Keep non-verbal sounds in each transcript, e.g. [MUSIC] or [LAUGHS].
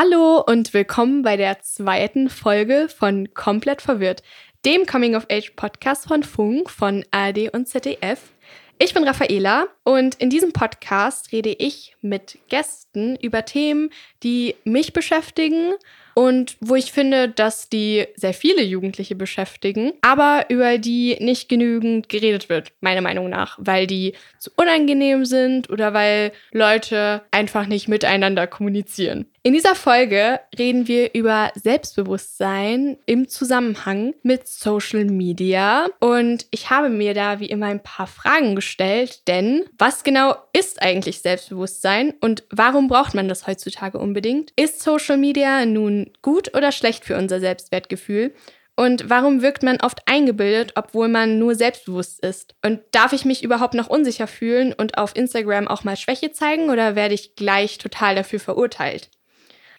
Hallo und willkommen bei der zweiten Folge von Komplett verwirrt, dem Coming-of-Age-Podcast von Funk, von ARD und ZDF. Ich bin Raffaela und in diesem Podcast rede ich mit Gästen über Themen, die mich beschäftigen und wo ich finde, dass die sehr viele Jugendliche beschäftigen, aber über die nicht genügend geredet wird, meiner Meinung nach, weil die zu unangenehm sind oder weil Leute einfach nicht miteinander kommunizieren. In dieser Folge reden wir über Selbstbewusstsein im Zusammenhang mit Social Media und ich habe mir da wie immer ein paar Fragen gestellt, denn was genau ist eigentlich Selbstbewusstsein und warum braucht man das heutzutage unbedingt? Ist Social Media nun gut oder schlecht für unser Selbstwertgefühl? Und warum wirkt man oft eingebildet, obwohl man nur selbstbewusst ist? Und darf ich mich überhaupt noch unsicher fühlen und auf Instagram auch mal Schwäche zeigen oder werde ich gleich total dafür verurteilt?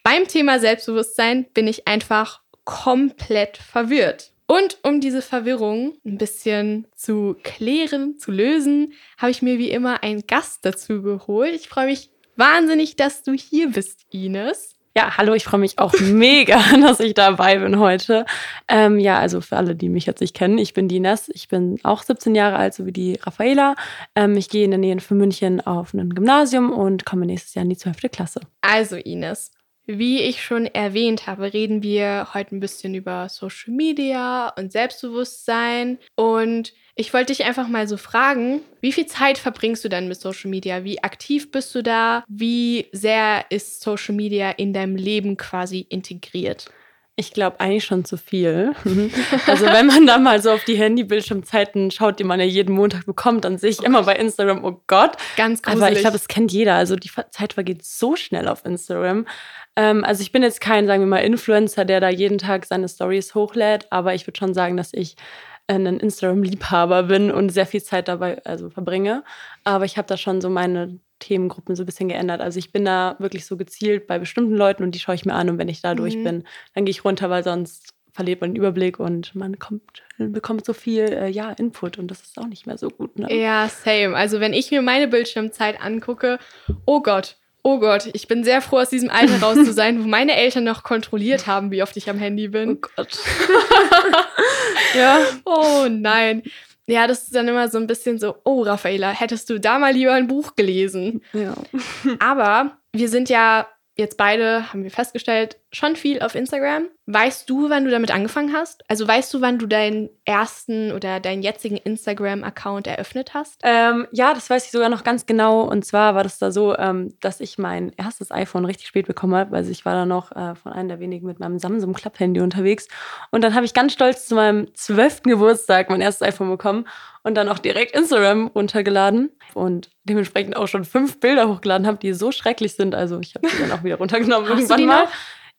Beim Thema Selbstbewusstsein bin ich einfach komplett verwirrt. Und um diese Verwirrung ein bisschen zu klären, zu lösen, habe ich mir wie immer einen Gast dazu geholt. Ich freue mich wahnsinnig, dass du hier bist, Ines. Ja, hallo, ich freue mich auch mega, [LAUGHS] dass ich dabei bin heute. Ähm, ja, also für alle, die mich jetzt nicht kennen, ich bin die Ines, ich bin auch 17 Jahre alt, so wie die Raffaela. Ähm, ich gehe in der Nähe von München auf ein Gymnasium und komme nächstes Jahr in die 12. Klasse. Also Ines, wie ich schon erwähnt habe, reden wir heute ein bisschen über Social Media und Selbstbewusstsein. Und ich wollte dich einfach mal so fragen, wie viel Zeit verbringst du denn mit Social Media? Wie aktiv bist du da? Wie sehr ist Social Media in deinem Leben quasi integriert? Ich glaube eigentlich schon zu viel. [LAUGHS] Also wenn man da mal so auf die Handybildschirmzeiten schaut, die man ja jeden Montag bekommt, dann sehe ich immer bei Instagram, oh Gott. Ganz gruselig. Aber ich glaube, das kennt jeder. Also die Zeit vergeht so schnell auf Instagram. Ähm, also ich bin jetzt kein, sagen wir mal, Influencer, der da jeden Tag seine Stories hochlädt, aber ich würde schon sagen, dass ich ein Instagram-Liebhaber bin und sehr viel Zeit dabei also verbringe. Aber ich habe da schon so meine Themengruppen so ein bisschen geändert. Also ich bin da wirklich so gezielt bei bestimmten Leuten und die schaue ich mir an und wenn ich da durch mhm. bin, dann gehe ich runter, weil sonst verliert man den Überblick und man kommt, bekommt so viel äh, ja, Input und das ist auch nicht mehr so gut. Ne? Ja, same. Also wenn ich mir meine Bildschirmzeit angucke, oh Gott, Oh Gott, ich bin sehr froh, aus diesem Alter raus zu sein, wo meine Eltern noch kontrolliert haben, wie oft ich am Handy bin. Oh Gott. [LAUGHS] ja. Oh nein. Ja, das ist dann immer so ein bisschen so, oh Raffaela, hättest du da mal lieber ein Buch gelesen. Ja. Aber wir sind ja jetzt beide, haben wir festgestellt, schon viel auf Instagram. Weißt du, wann du damit angefangen hast? Also weißt du, wann du deinen ersten oder deinen jetzigen Instagram-Account eröffnet hast? Ähm, ja, das weiß ich sogar noch ganz genau. Und zwar war das da so, ähm, dass ich mein erstes iPhone richtig spät bekommen habe. Also ich war da noch äh, von einem der wenigen mit meinem Samsung Klapp-Handy unterwegs. Und dann habe ich ganz stolz zu meinem zwölften Geburtstag mein erstes iPhone bekommen und dann auch direkt Instagram runtergeladen und dementsprechend auch schon fünf Bilder hochgeladen habe, die so schrecklich sind. Also ich habe die dann auch wieder runtergenommen irgendwann mal. Noch?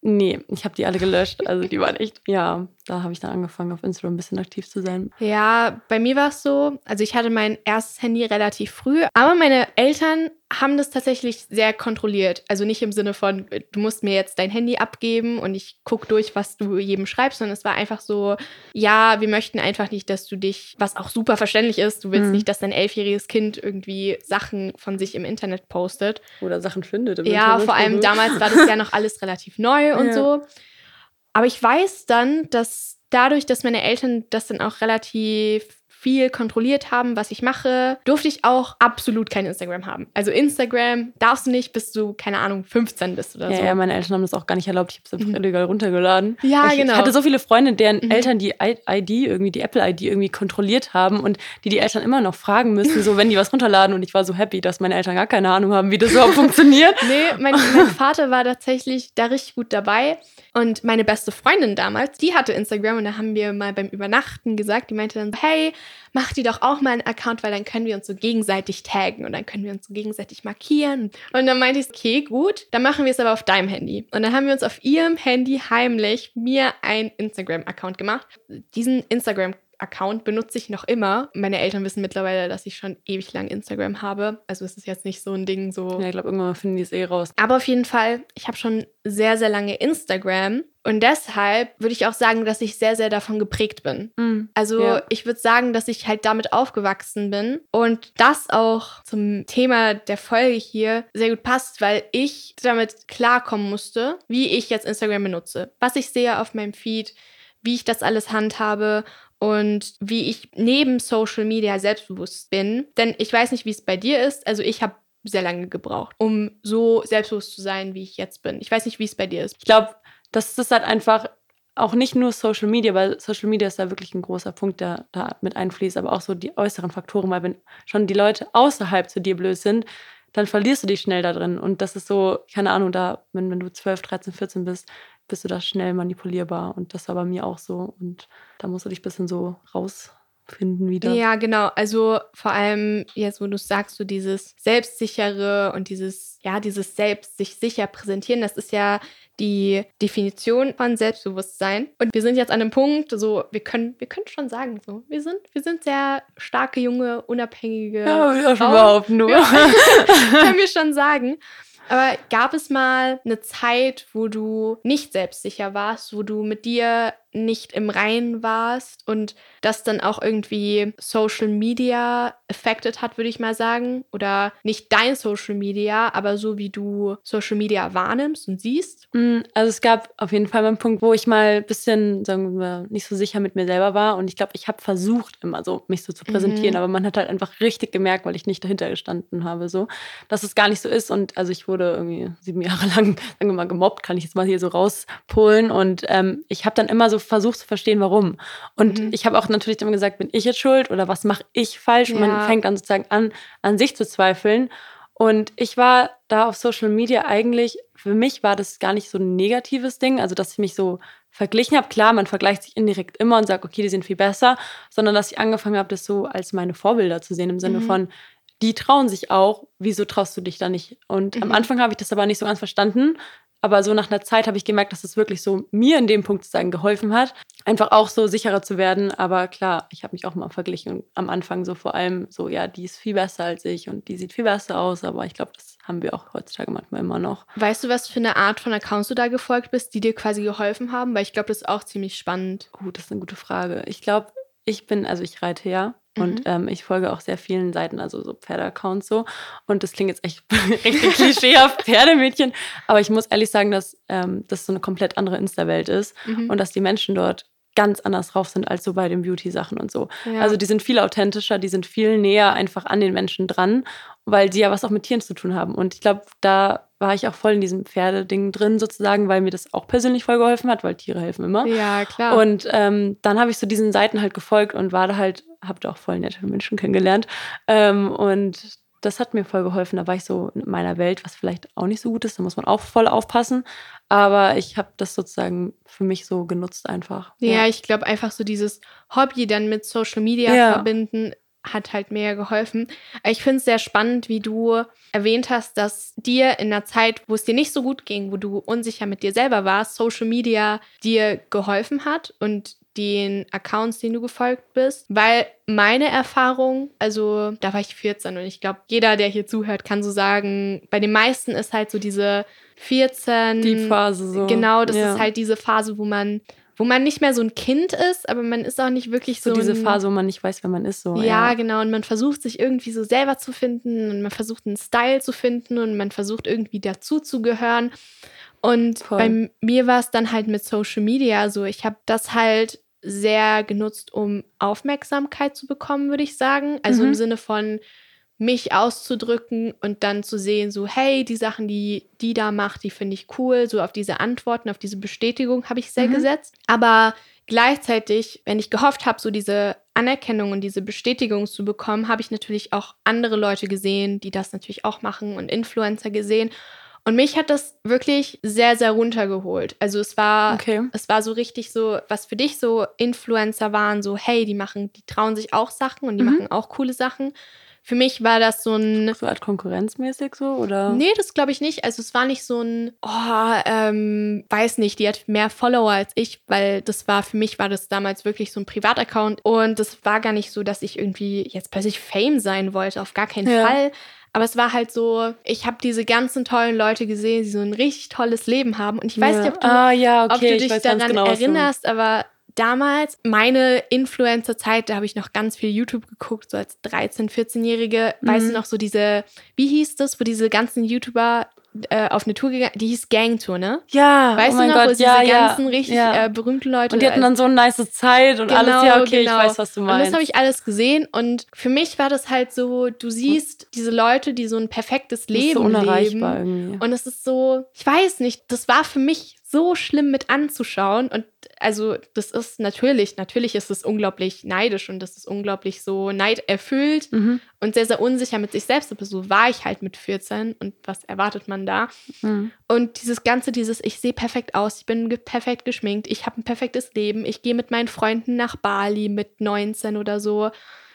Nee, ich habe die alle gelöscht. Also die waren echt, ja, da habe ich dann angefangen, auf Instagram ein bisschen aktiv zu sein. Ja, bei mir war es so, also ich hatte mein erstes Handy relativ früh, aber meine Eltern haben das tatsächlich sehr kontrolliert. Also nicht im Sinne von, du musst mir jetzt dein Handy abgeben und ich gucke durch, was du jedem schreibst, sondern es war einfach so, ja, wir möchten einfach nicht, dass du dich, was auch super verständlich ist, du willst mhm. nicht, dass dein elfjähriges Kind irgendwie Sachen von sich im Internet postet. Oder Sachen findet. Im ja, Internet vor allem damals war das ja noch [LAUGHS] alles relativ neu und ja. so. Aber ich weiß dann, dass dadurch, dass meine Eltern das dann auch relativ viel kontrolliert haben, was ich mache, durfte ich auch absolut kein Instagram haben. Also Instagram darfst du nicht, bis du, keine Ahnung, 15 bist oder ja, so. Ja, meine Eltern haben das auch gar nicht erlaubt. Ich habe es einfach mhm. illegal runtergeladen. Ja, ich, genau. Ich hatte so viele Freunde, deren mhm. Eltern die ID, irgendwie die Apple-ID irgendwie kontrolliert haben und die die Eltern immer noch fragen müssen, so wenn die was runterladen. Und ich war so happy, dass meine Eltern gar keine Ahnung haben, wie das überhaupt funktioniert. [LAUGHS] Nee, mein, mein Vater war tatsächlich da richtig gut dabei. Und meine beste Freundin damals, die hatte Instagram und da haben wir mal beim Übernachten gesagt, die meinte dann, hey, mach die doch auch mal einen Account, weil dann können wir uns so gegenseitig taggen und dann können wir uns so gegenseitig markieren. Und dann meinte ich, okay, gut, dann machen wir es aber auf deinem Handy. Und dann haben wir uns auf ihrem Handy heimlich mir einen Instagram-Account gemacht. Diesen Instagram Account benutze ich noch immer. Meine Eltern wissen mittlerweile, dass ich schon ewig lang Instagram habe. Also es ist jetzt nicht so ein Ding so. Ja, ich glaube, irgendwann finden die es eh raus. Aber auf jeden Fall, ich habe schon sehr, sehr lange Instagram Und deshalb würde ich auch sagen, dass ich sehr, sehr davon geprägt bin. Mhm. Also Ja. ich würde sagen, dass ich halt damit aufgewachsen bin und das auch zum Thema der Folge hier sehr gut passt, weil ich damit klarkommen musste, wie ich jetzt Instagram benutze, was ich sehe auf meinem Feed, wie ich das alles handhabe und wie ich neben Social Media selbstbewusst bin. Denn ich weiß nicht, wie es bei dir ist. Also ich habe sehr lange gebraucht, um so selbstbewusst zu sein, wie ich jetzt bin. Ich weiß nicht, wie es bei dir ist. Ich glaube, das ist halt einfach auch nicht nur Social Media, weil Social Media ist da wirklich ein großer Punkt, der da mit einfließt, aber auch so die äußeren Faktoren, weil wenn schon die Leute außerhalb zu dir blöd sind, dann verlierst du dich schnell da drin. Und das ist so, keine Ahnung, da, wenn, wenn du 12, 13, 14 bist, bist du da schnell manipulierbar. Und das war bei mir auch so. Und da musst du dich ein bisschen so rausfinden wieder. Ja, genau. Also vor allem jetzt, wo du sagst, so dieses Selbstsichere und dieses, ja, dieses Selbst sich sicher präsentieren, das ist ja die Definition von Selbstbewusstsein. Und wir sind jetzt an einem Punkt, so, wir können, wir können schon sagen, so, wir sind, wir sind sehr starke, junge, unabhängige Ja, ja, schon behaupten, du. [LAUGHS] können wir schon sagen. Aber gab es mal eine Zeit, wo du nicht selbstsicher warst, wo du mit dir nicht im Reinen warst und das dann auch irgendwie Social Media affected hat, würde ich mal sagen? Oder nicht dein Social Media, aber so wie du Social Media wahrnimmst und siehst? Mm, Also es gab auf jeden Fall mal einen Punkt, wo ich mal ein bisschen, sagen wir, nicht so sicher mit mir selber war. Und ich glaube, ich habe versucht, immer so mich so zu präsentieren, Mhm. aber man hat halt einfach richtig gemerkt, weil ich nicht dahinter gestanden habe, so, dass es gar nicht so ist. Und also ich wurde irgendwie sieben [LAUGHS] Jahre lang, sagen wir mal, gemobbt, kann ich jetzt mal hier so rauspolen. Und ähm, ich habe dann immer so versucht zu verstehen, warum. Und Mhm. ich habe auch natürlich immer gesagt, bin ich jetzt schuld oder was mache ich falsch? Und Ja. man fängt dann sozusagen an, an sich zu zweifeln. Und ich war da auf Social Media eigentlich, für mich war das gar nicht so ein negatives Ding, also dass ich mich so verglichen habe. Klar, man vergleicht sich indirekt immer und sagt, okay, die sind viel besser, sondern dass ich angefangen habe, das so als meine Vorbilder zu sehen, im Sinne Mhm. von, die trauen sich auch, wieso traust du dich da nicht? Und am Mhm. Anfang habe ich das aber nicht so ganz verstanden. Aber so nach einer Zeit habe ich gemerkt, dass es wirklich so mir in dem Punkt sozusagen geholfen hat, einfach auch so sicherer zu werden. Aber klar, ich habe mich auch mal verglichen. Am Anfang so vor allem so, ja, die ist viel besser als ich und die sieht viel besser aus. Aber ich glaube, das haben wir auch heutzutage manchmal immer noch. Weißt du, was für eine Art von Accounts du da gefolgt bist, die dir quasi geholfen haben? Weil ich glaube, das ist auch ziemlich spannend. Oh, das ist eine gute Frage. Ich glaube, ich bin, also ich reite ja. Mhm. Und ähm, ich folge auch sehr vielen Seiten, also so Pferdeaccounts so. Und das klingt jetzt echt [LAUGHS] richtig klischeehaft, Pferdemädchen. Aber ich muss ehrlich sagen, dass ähm, das so eine komplett andere Insta-Welt ist Mhm. und dass die Menschen dort ganz anders drauf sind als so bei den Beauty-Sachen und so. Ja. Also die sind viel authentischer, die sind viel näher einfach an den Menschen dran, weil die ja was auch mit Tieren zu tun haben. Und ich glaube, da war ich auch voll in diesem Pferdeding drin sozusagen, weil mir das auch persönlich voll geholfen hat, weil Tiere helfen immer. ja, klar. Und ähm, dann habe ich so diesen Seiten halt gefolgt und war da halt, habe da auch voll nette Menschen kennengelernt. Ähm, und das hat mir voll geholfen. Da war ich so in meiner Welt, was vielleicht auch nicht so gut ist. Da muss man auch voll aufpassen. Aber ich habe das sozusagen für mich so genutzt einfach. Ja, ich glaube einfach so dieses Hobby dann mit Social Media Ja. verbinden hat halt mehr geholfen. Ich finde es sehr spannend, wie du erwähnt hast, dass dir in einer Zeit, wo es dir nicht so gut ging, wo du unsicher mit dir selber warst, Social Media dir geholfen hat und den Accounts, denen du gefolgt bist. Weil meine Erfahrung, also da war ich 14 und ich glaube, jeder, der hier zuhört, kann so sagen, bei den meisten ist halt so diese 14 Die Phase so. Genau, das ja. ist halt diese Phase, wo man, wo man nicht mehr so ein Kind ist, aber man ist auch nicht wirklich so. so diese ein, Phase, wo man nicht weiß, wer man ist. So. Ja, genau. Und man versucht sich irgendwie so selber zu finden und man versucht einen Style zu finden und man versucht irgendwie dazu zu gehören. Und Voll. bei mir war es dann halt mit Social Media so, ich habe das halt sehr genutzt, um Aufmerksamkeit zu bekommen, würde ich sagen. Also Mhm. im Sinne von mich auszudrücken und dann zu sehen, so, hey, die Sachen, die die da macht, die finde ich cool. So auf diese Antworten, auf diese Bestätigung habe ich sehr Mhm. gesetzt. Aber gleichzeitig, wenn ich gehofft habe, so diese Anerkennung und diese Bestätigung zu bekommen, habe ich natürlich auch andere Leute gesehen, die das natürlich auch machen und Influencer gesehen. Und mich hat das wirklich sehr, sehr runtergeholt. Also es war, Okay. es war so richtig so, was für dich so Influencer waren, so, hey, die machen, die trauen sich auch Sachen und die Mhm. machen auch coole Sachen. Für mich war das so ein, So Art konkurrenzmäßig so, oder? Nee, das glaube ich nicht. Also es war nicht so ein, oh, ähm, weiß nicht, die hat mehr Follower als ich, weil das war, für mich war das damals wirklich so ein Privataccount und das war gar nicht so, dass ich irgendwie jetzt plötzlich Fame sein wollte, auf gar keinen Ja. Fall. Aber es war halt so, ich habe diese ganzen tollen Leute gesehen, die so ein richtig tolles Leben haben. Und ich weiß Ja. nicht, ob du, ah, ja, okay, ob du ich dich daran genau, erinnerst, aber damals, meine Influencer-Zeit, da habe ich noch ganz viel YouTube geguckt, so als 13-, 14-Jährige. Weißt du Mhm. noch, so diese, wie hieß das, wo diese ganzen YouTuber äh, auf eine Tour gegangen, die hieß Gangtour, ne? Ja, Weißt oh mein du noch, Gott, wo diese ja, ja. ganzen richtig ja. äh, berühmten Leute und die hatten dann so eine nice Zeit und alles. Ja, okay, ich weiß, was du und meinst. das habe ich alles gesehen und für mich war das halt so, du siehst diese Leute, die so ein perfektes Leben so unerreichbar leben. irgendwie. Und es ist so, ich weiß nicht, das war für mich so schlimm mit anzuschauen. Und also, das ist natürlich, natürlich ist es unglaublich neidisch und das ist unglaublich so neiderfüllt Mhm. und sehr, sehr unsicher mit sich selbst. Aber so war ich halt mit 14 und was erwartet man da? Mhm. Und dieses Ganze, dieses, ich sehe perfekt aus, ich bin perfekt geschminkt, ich habe ein perfektes Leben, ich gehe mit meinen Freunden nach Bali mit 19 oder so.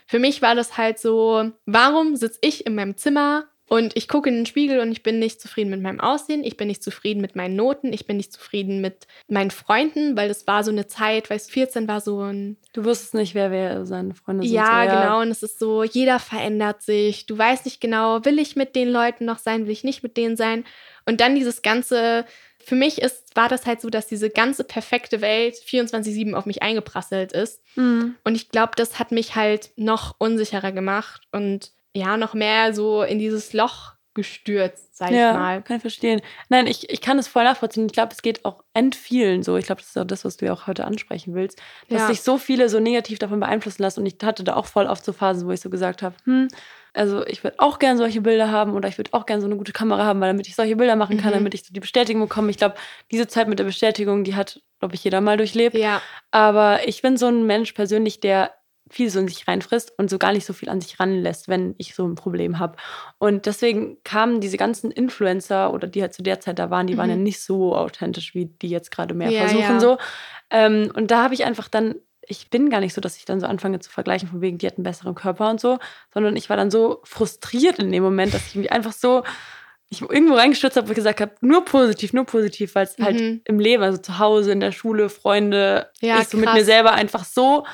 Für mich war das halt so, warum sitze ich in meinem Zimmer und ich gucke in den Spiegel und ich bin nicht zufrieden mit meinem Aussehen, ich bin nicht zufrieden mit meinen Noten, ich bin nicht zufrieden mit meinen Freunden, weil das war so eine Zeit, weißt du, 14 war so ein Du wusstest nicht, wer, wer seine Freunde sind. ja, so, genau. Und es ist so, jeder verändert sich. Du weißt nicht genau, will ich mit den Leuten noch sein, will ich nicht mit denen sein. Und dann dieses ganze, für mich ist, war das halt so, dass diese ganze perfekte Welt 24-7 auf mich eingeprasselt ist. Mhm. Und ich glaube, das hat mich halt noch unsicherer gemacht und ja, noch mehr so in dieses Loch gestürzt, sag ja, ich mal. kann ich verstehen. Nein, ich, ich kann es voll nachvollziehen. Ich glaube, es geht auch end vielen so. Ich glaube, das ist auch das, was du ja auch heute ansprechen willst, dass Ja. sich so viele so negativ davon beeinflussen lassen. Und ich hatte da auch voll oft so Phasen, wo ich so gesagt habe, hm, also ich würde auch gern solche Bilder haben oder ich würde auch gern so eine gute Kamera haben, weil damit ich solche Bilder machen kann, Mhm. damit ich so die Bestätigung bekomme. Ich glaube, diese Zeit mit der Bestätigung, die hat, glaube ich, jeder mal durchlebt. Ja, Aber ich bin so ein Mensch persönlich, der viel so in sich reinfrisst und so gar nicht so viel an sich ranlässt, wenn ich so ein Problem habe. Und deswegen kamen diese ganzen Influencer oder die halt zu der Zeit da waren, die waren ja Mhm. nicht so authentisch, wie die jetzt gerade mehr Ja, versuchen ja. so. Ähm, und da habe ich einfach dann, ich bin gar nicht so, dass ich dann so anfange zu vergleichen, von wegen, die hat einen besseren Körper und so, sondern ich war dann so frustriert in dem Moment, dass ich mich einfach so ich irgendwo reingestürzt habe, wo ich gesagt habe, nur positiv, nur positiv, weil es halt Mhm. im Leben, also zu Hause, in der Schule, Freunde, Ja, ich so mit krass. mir selber einfach so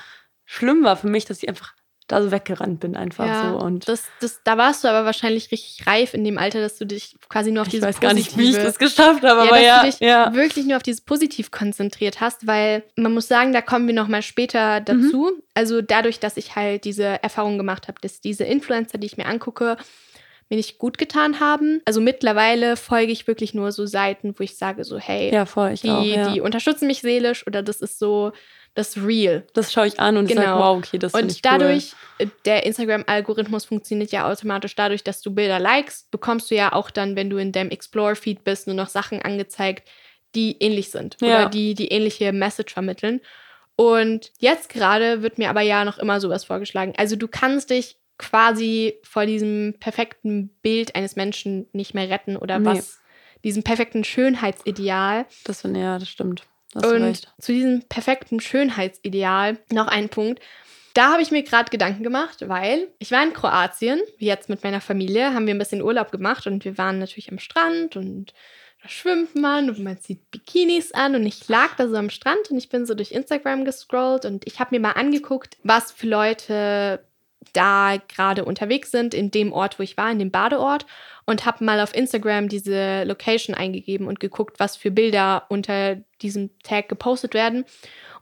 schlimm war für mich, dass ich einfach da so weggerannt bin einfach ja. so und das, das, da warst du aber wahrscheinlich richtig reif in dem Alter, dass du dich quasi nur auf ich diese weiß gar nicht, wie ich das geschafft habe, ja, aber dass ja, du dich ja. wirklich nur auf dieses Positiv konzentriert hast, weil man muss sagen, da kommen wir noch mal später dazu. Mhm. Also dadurch, dass ich halt diese Erfahrung gemacht habe, dass diese Influencer, die ich mir angucke, mir nicht gut getan haben. Also mittlerweile folge ich wirklich nur so Seiten, wo ich sage so, hey, ja, voll, die, auch, die unterstützen mich seelisch oder das ist so das Real. das schaue ich an und ich sage, Genau. wow, okay, das finde Und ich dadurch, äh, der Instagram-Algorithmus funktioniert ja automatisch dadurch, dass du Bilder likest, bekommst du ja auch dann, wenn du in deinem Explore-Feed bist, nur noch Sachen angezeigt, die ähnlich sind Ja. oder die die ähnliche Message vermitteln. Und jetzt gerade wird mir aber ja noch immer sowas vorgeschlagen. Also du kannst dich quasi vor diesem perfekten Bild eines Menschen nicht mehr retten oder Nee. was, diesem perfekten Schönheitsideal. cool. Das finde ja, das stimmt. Da hast du Und zu diesem perfekten Schönheitsideal noch ein Punkt. Da habe ich mir gerade Gedanken gemacht, weil ich war in Kroatien, wie jetzt mit meiner Familie, haben wir ein bisschen Urlaub gemacht und wir waren natürlich am Strand und da schwimmt man und man zieht Bikinis an und ich lag da so am Strand und ich bin so durch Instagram gescrollt und ich habe mir mal angeguckt, was für Leute da gerade unterwegs sind in dem Ort, wo ich war, in dem Badeort und habe mal auf Instagram diese Location eingegeben und geguckt, was für Bilder unter diesem Tag gepostet werden.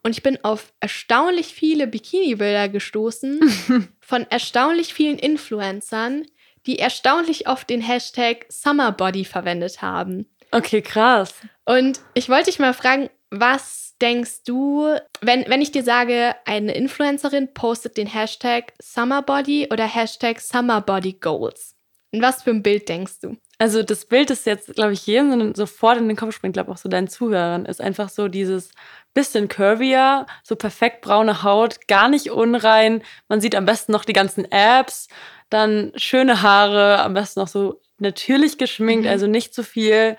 Und ich bin auf erstaunlich viele Bikini-Bilder gestoßen [LAUGHS] von erstaunlich vielen Influencern, die erstaunlich oft den Hashtag Summerbody verwendet haben. Okay, krass. Und ich wollte dich mal fragen, was denkst du, wenn, wenn ich dir sage, eine Influencerin postet den Hashtag Summerbody oder Hashtag Summerbodygoals? In was für ein Bild denkst du? Also das Bild ist jetzt, glaube ich, jedem sofort in den Kopf springt, glaube auch so deinen Zuhörern, ist einfach so dieses bisschen curvier, so perfekt braune Haut, gar nicht unrein. Man sieht am besten noch die ganzen Apps, dann schöne Haare, am besten noch so natürlich geschminkt, Mhm. also nicht zu viel.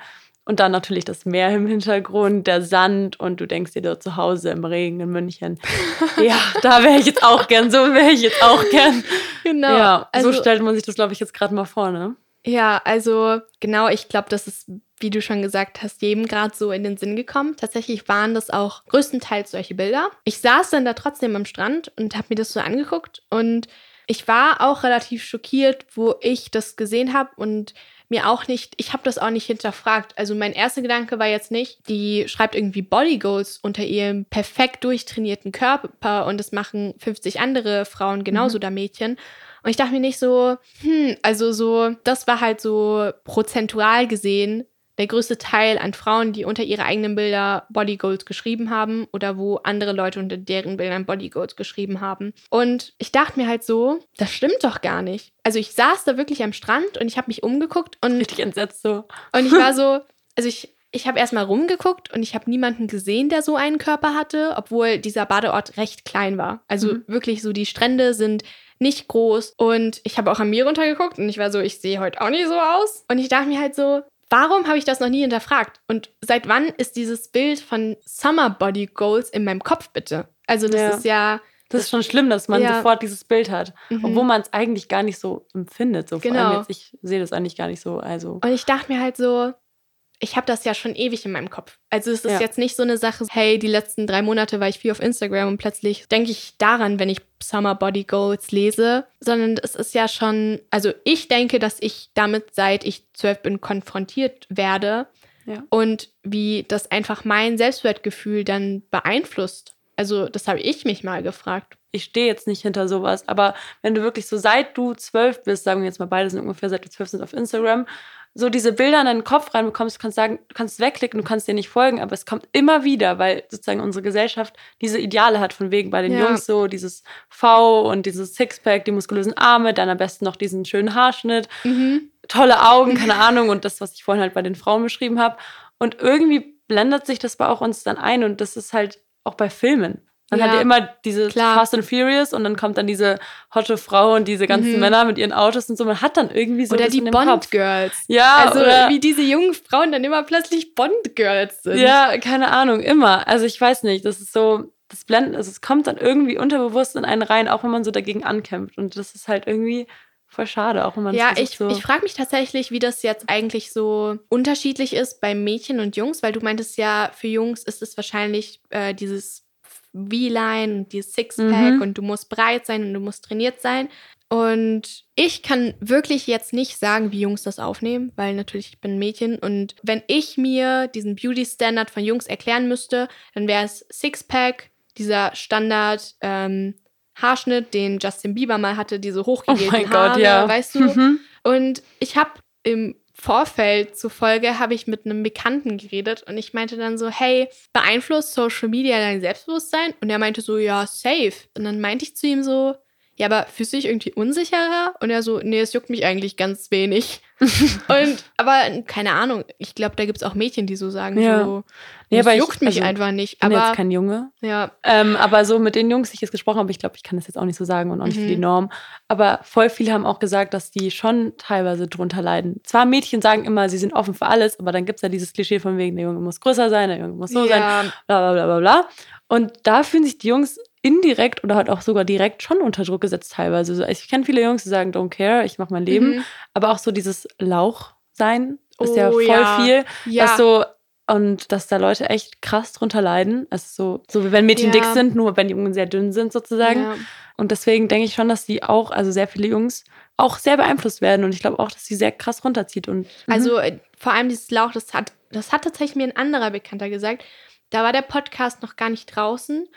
Und dann natürlich das Meer im Hintergrund, der Sand und du denkst dir dort zu Hause im Regen in München. [LAUGHS] ja, da wäre ich jetzt auch gern, so wäre ich jetzt auch gern. Genau. Ja, also, so stellt man sich das, glaube ich, jetzt gerade mal vor, ne? Ja, also genau, ich glaube, das ist, wie du schon gesagt hast, jedem gerade so in den Sinn gekommen. Tatsächlich waren das auch größtenteils solche Bilder. Ich saß dann da trotzdem am Strand und habe mir das so angeguckt und ich war auch relativ schockiert, wo ich das gesehen habe und mir auch nicht, ich habe das auch nicht hinterfragt. Also mein erster Gedanke war jetzt nicht, die schreibt irgendwie Body Goals unter ihrem perfekt durchtrainierten Körper und das machen 50 andere Frauen genauso mhm. oder Mädchen. Und ich dachte mir nicht so, hm, also so, das war halt so prozentual gesehen der größte Teil an Frauen, die unter ihre eigenen Bilder Body Goals geschrieben haben oder wo andere Leute unter deren Bildern Body Goals geschrieben haben. Und ich dachte mir halt so, das stimmt doch gar nicht. Also ich saß da wirklich am Strand und ich habe mich umgeguckt und richtig entsetzt so. Und ich war [LAUGHS] so, also ich ich habe erstmal rumgeguckt und ich habe niemanden gesehen, der so einen Körper hatte, obwohl dieser Badeort recht klein war. Also mhm. wirklich so, die Strände sind nicht groß. Und ich habe auch an mir runtergeguckt und ich war so, ich sehe heute auch nicht so aus. Und ich dachte mir halt so, Warum habe ich das noch nie hinterfragt? Und seit wann ist dieses Bild von Summer Body Goals in meinem Kopf bitte? Also das ja. ist ja. Das ist schon schlimm, dass man ja. sofort dieses Bild hat, mhm. obwohl man es eigentlich gar nicht so empfindet. So genau. vor allem jetzt, ich sehe das eigentlich gar nicht so. Also. Und ich dachte mir halt so, ich habe das ja schon ewig in meinem Kopf. Also es ist ja. jetzt nicht so eine Sache, hey, die letzten drei Monate war ich viel auf Instagram und plötzlich denke ich daran, wenn ich Summer Body Goals lese, sondern es ist ja schon, also ich denke, dass ich damit, seit ich zwölf bin, konfrontiert werde ja. und wie das einfach mein Selbstwertgefühl dann beeinflusst. Also das habe ich mich mal gefragt. Ich stehe jetzt nicht hinter sowas, aber wenn du wirklich so seit du zwölf bist, sagen wir jetzt mal beide sind ungefähr seit du zwölf sind auf Instagram so diese Bilder in deinen Kopf reinbekommst, du kannst sagen, du kannst wegklicken, du kannst dir nicht folgen, aber es kommt immer wieder, weil sozusagen unsere Gesellschaft diese Ideale hat, von wegen bei den ja. Jungs so dieses V und dieses Sixpack, die muskulösen Arme, dann am besten noch diesen schönen Haarschnitt, mhm. tolle Augen, keine [LAUGHS] Ahnung, und das, was ich vorhin halt bei den Frauen beschrieben habe. Und irgendwie blendet sich das bei auch uns dann ein und das ist halt auch bei Filmen. Man ja, hat ja immer diese klar. Fast and Furious und dann kommt dann diese hotte Frau und diese ganzen mhm. Männer mit ihren Autos und so. Man hat dann irgendwie so Oder die Bond-Girls. Ja, also oder, wie diese jungen Frauen dann immer plötzlich Bond-Girls sind. Ja, keine Ahnung, immer. Also ich weiß nicht, das ist so, das Blenden, also es kommt dann irgendwie unterbewusst in einen rein, auch wenn man so dagegen ankämpft. Und das ist halt irgendwie voll schade, auch wenn man Ja, ich, so ich frage mich tatsächlich, wie das jetzt eigentlich so unterschiedlich ist bei Mädchen und Jungs, weil du meintest ja, für Jungs ist es wahrscheinlich äh, dieses V-Line und die Sixpack mhm. und du musst breit sein und du musst trainiert sein. Und ich kann wirklich jetzt nicht sagen, wie Jungs das aufnehmen, weil natürlich ich bin ein Mädchen und wenn ich mir diesen Beauty Standard von Jungs erklären müsste, dann wäre es Sixpack, dieser Standard ähm, Haarschnitt, den Justin Bieber mal hatte, diese hochgegelten oh mein Haare, Gott, ja. weißt du? Mhm. Und ich habe im Vorfeld zufolge habe ich mit einem Bekannten geredet und ich meinte dann so, hey, beeinflusst Social Media dein Selbstbewusstsein? Und er meinte so, ja, safe. Und dann meinte ich zu ihm so, ja, aber fühlst du dich irgendwie unsicherer? Und er so, nee, es juckt mich eigentlich ganz wenig. [LAUGHS] und, aber keine Ahnung, ich glaube, da gibt es auch Mädchen, die so sagen, ja. so, nee, aber juckt ich, mich also, einfach nicht. Ich bin aber, jetzt kein Junge. Ja. Ähm, aber so mit den Jungs, die ich jetzt gesprochen habe, ich glaube, ich kann das jetzt auch nicht so sagen und auch nicht mhm. für die mhm. Norm. Aber voll viele haben auch gesagt, dass die schon teilweise drunter leiden. Zwar Mädchen sagen immer, sie sind offen für alles, aber dann gibt es ja dieses Klischee von wegen, der Junge muss größer sein, der Junge muss so ja. sein, bla bla bla bla bla. Und da fühlen sich die Jungs indirekt oder halt auch sogar direkt schon unter Druck gesetzt teilweise. Also ich kenne viele Jungs, die sagen, don't care, ich mache mein Leben. Mhm. Aber auch so dieses Lauch sein ist oh, ja voll ja. viel. Ja. Dass so, und dass da Leute echt krass drunter leiden. Also so, so wie wenn Mädchen ja. dick sind, nur wenn die Jungen sehr dünn sind sozusagen. Ja. Und deswegen denke ich schon, dass die auch, also sehr viele Jungs, auch sehr beeinflusst werden. Und ich glaube auch, dass sie sehr krass runterzieht. Und, mhm. also äh, vor allem dieses Lauch, das hat, das hat tatsächlich mir ein anderer Bekannter gesagt. Da war der Podcast noch gar nicht draußen.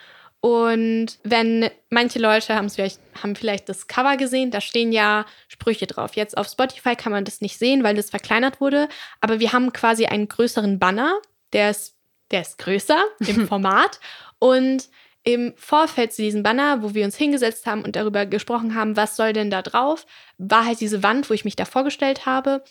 Und wenn manche Leute haben vielleicht, haben vielleicht das Cover gesehen, da stehen ja Sprüche drauf. Jetzt auf Spotify kann man das nicht sehen, weil das verkleinert wurde. Aber wir haben quasi einen größeren Banner, der ist, der ist größer [LAUGHS] im Format. Und im Vorfeld zu diesem Banner, wo wir uns hingesetzt haben und darüber gesprochen haben, was soll denn da drauf, war halt diese Wand, wo ich mich da vorgestellt habe.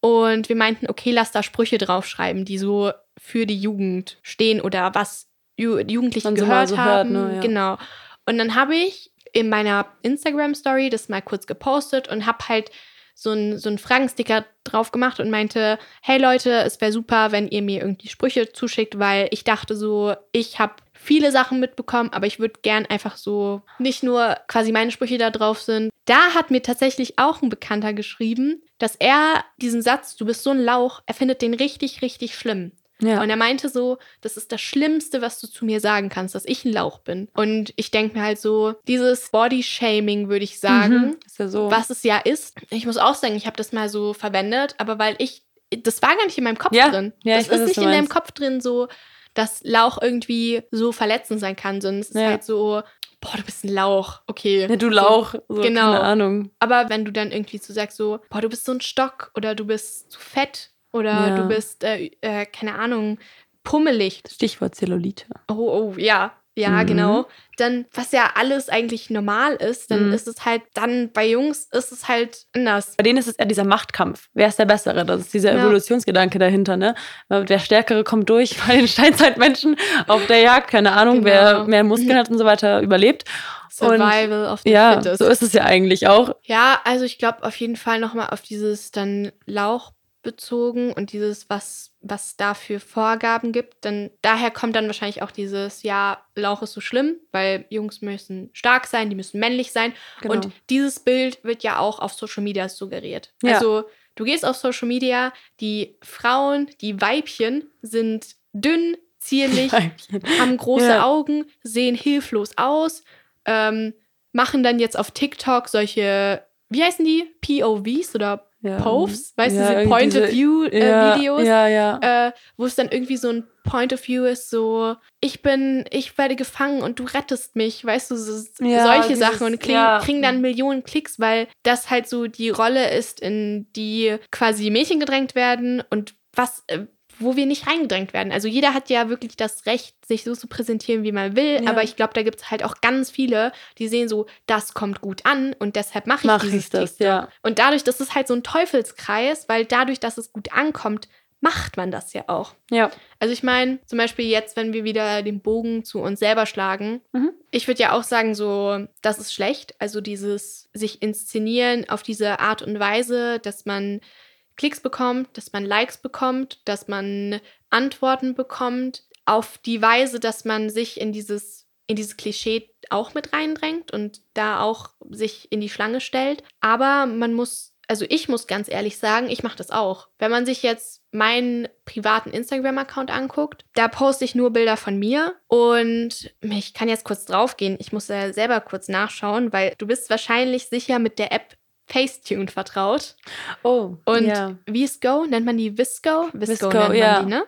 Und wir meinten, okay, lass da Sprüche draufschreiben, die so für die Jugend stehen oder was Ju Jugendlichen gehört so haben. Hört, ne, ja. Genau. Und dann habe ich in meiner Instagram-Story das mal kurz gepostet und habe halt so einen so Fragensticker drauf gemacht und meinte, hey Leute, es wäre super, wenn ihr mir irgendwie Sprüche zuschickt, weil ich dachte so, ich habe viele Sachen mitbekommen, aber ich würde gern einfach so nicht nur quasi meine Sprüche da drauf sind. Da hat mir tatsächlich auch ein Bekannter geschrieben, dass er diesen Satz, du bist so ein Lauch, er findet den richtig, richtig schlimm. Ja. Und er meinte so, das ist das Schlimmste, was du zu mir sagen kannst, dass ich ein Lauch bin. Und ich denke mir halt so, dieses Body-Shaming, würde ich sagen, Mhm. Ja so. was es ja ist. Ich muss auch sagen, ich habe das mal so verwendet, aber weil ich, das war gar nicht in meinem Kopf Ja, drin. ja, das weiß, ist nicht in deinem. Kopf drin so, dass Lauch irgendwie so verletzend sein kann, sondern es ist Ja. halt so, boah, du bist ein Lauch, okay. Ja, du So. Lauch. So, Genau. Keine Ahnung. Aber wenn du dann irgendwie so sagst, so, boah, du bist so ein Stock oder du bist zu fett oder Ja. du bist, äh, äh, keine Ahnung, pummelig. Stichwort Zellulite. Oh, oh, ja. Ja, Mhm. genau. Dann, was ja alles eigentlich normal ist, dann Mhm. ist es halt, dann bei Jungs ist es halt anders. Bei denen ist es eher dieser Machtkampf. Wer ist der Bessere? Das ist dieser Ja. Evolutionsgedanke dahinter, ne? Der Stärkere kommt durch [LAUGHS] bei den Steinzeitmenschen auf der Jagd, keine Ahnung, wer Genau. mehr Muskeln hat und so weiter, überlebt. Survival of the Ja, fittest. so ist es ja eigentlich auch. Ja, also ich glaube auf jeden Fall nochmal auf dieses dann Lauch bezogen und dieses, was, was da für Vorgaben gibt. Denn daher kommt dann wahrscheinlich auch dieses, ja, Lauch ist so schlimm, weil Jungs müssen stark sein, die müssen männlich sein. Genau. Und dieses Bild wird ja auch auf Social Media suggeriert. Ja. Also du gehst auf Social Media, die Frauen, die Weibchen sind dünn, zierlich, Weibchen. haben große Ja. Augen, sehen hilflos aus, ähm, machen dann jetzt auf TikTok solche, wie heißen die? POVs oder Ja. POVs? Weißt Ja, du, diese Point diese- of View äh, ja, Videos? Äh, wo es dann irgendwie so ein Point of View ist, so ich bin, ich werde gefangen und du rettest mich, weißt du, so, solche dieses- Sachen und kriegen, ja. kriegen dann Millionen Klicks, weil das halt so die Rolle ist, in die quasi Mädchen gedrängt werden und was, äh, wo wir nicht reingedrängt werden. Also jeder hat ja wirklich das Recht, sich so zu präsentieren, wie man will, Ja. aber ich glaube, da gibt es halt auch ganz viele, die sehen so, das kommt gut an und deshalb mache ich Mach dieses ich das, TikTok. ja. Und dadurch, das ist halt so ein Teufelskreis, weil dadurch, dass es gut ankommt, macht man das ja auch. Ja. Also ich meine, zum Beispiel jetzt, wenn wir wieder den Bogen zu uns selber schlagen, Mhm. ich würde ja auch sagen, so, das ist schlecht. Also dieses sich inszenieren auf diese Art und Weise, dass man Klicks bekommt, dass man Likes bekommt, dass man Antworten bekommt, auf die Weise, dass man sich in dieses, in dieses Klischee auch mit reindrängt und da auch sich in die Schlange stellt. Aber man muss, also ich muss ganz ehrlich sagen, ich mache das auch. Wenn man sich jetzt meinen privaten Instagram-Account anguckt, da poste ich nur Bilder von mir und ich kann jetzt kurz draufgehen. Ich muss ja selber kurz nachschauen, weil du bist wahrscheinlich sicher mit der App Facetune vertraut. Oh, Und ja. Visco, nennt man die Visco? Visco, Visco, nennt man ja. die, ne?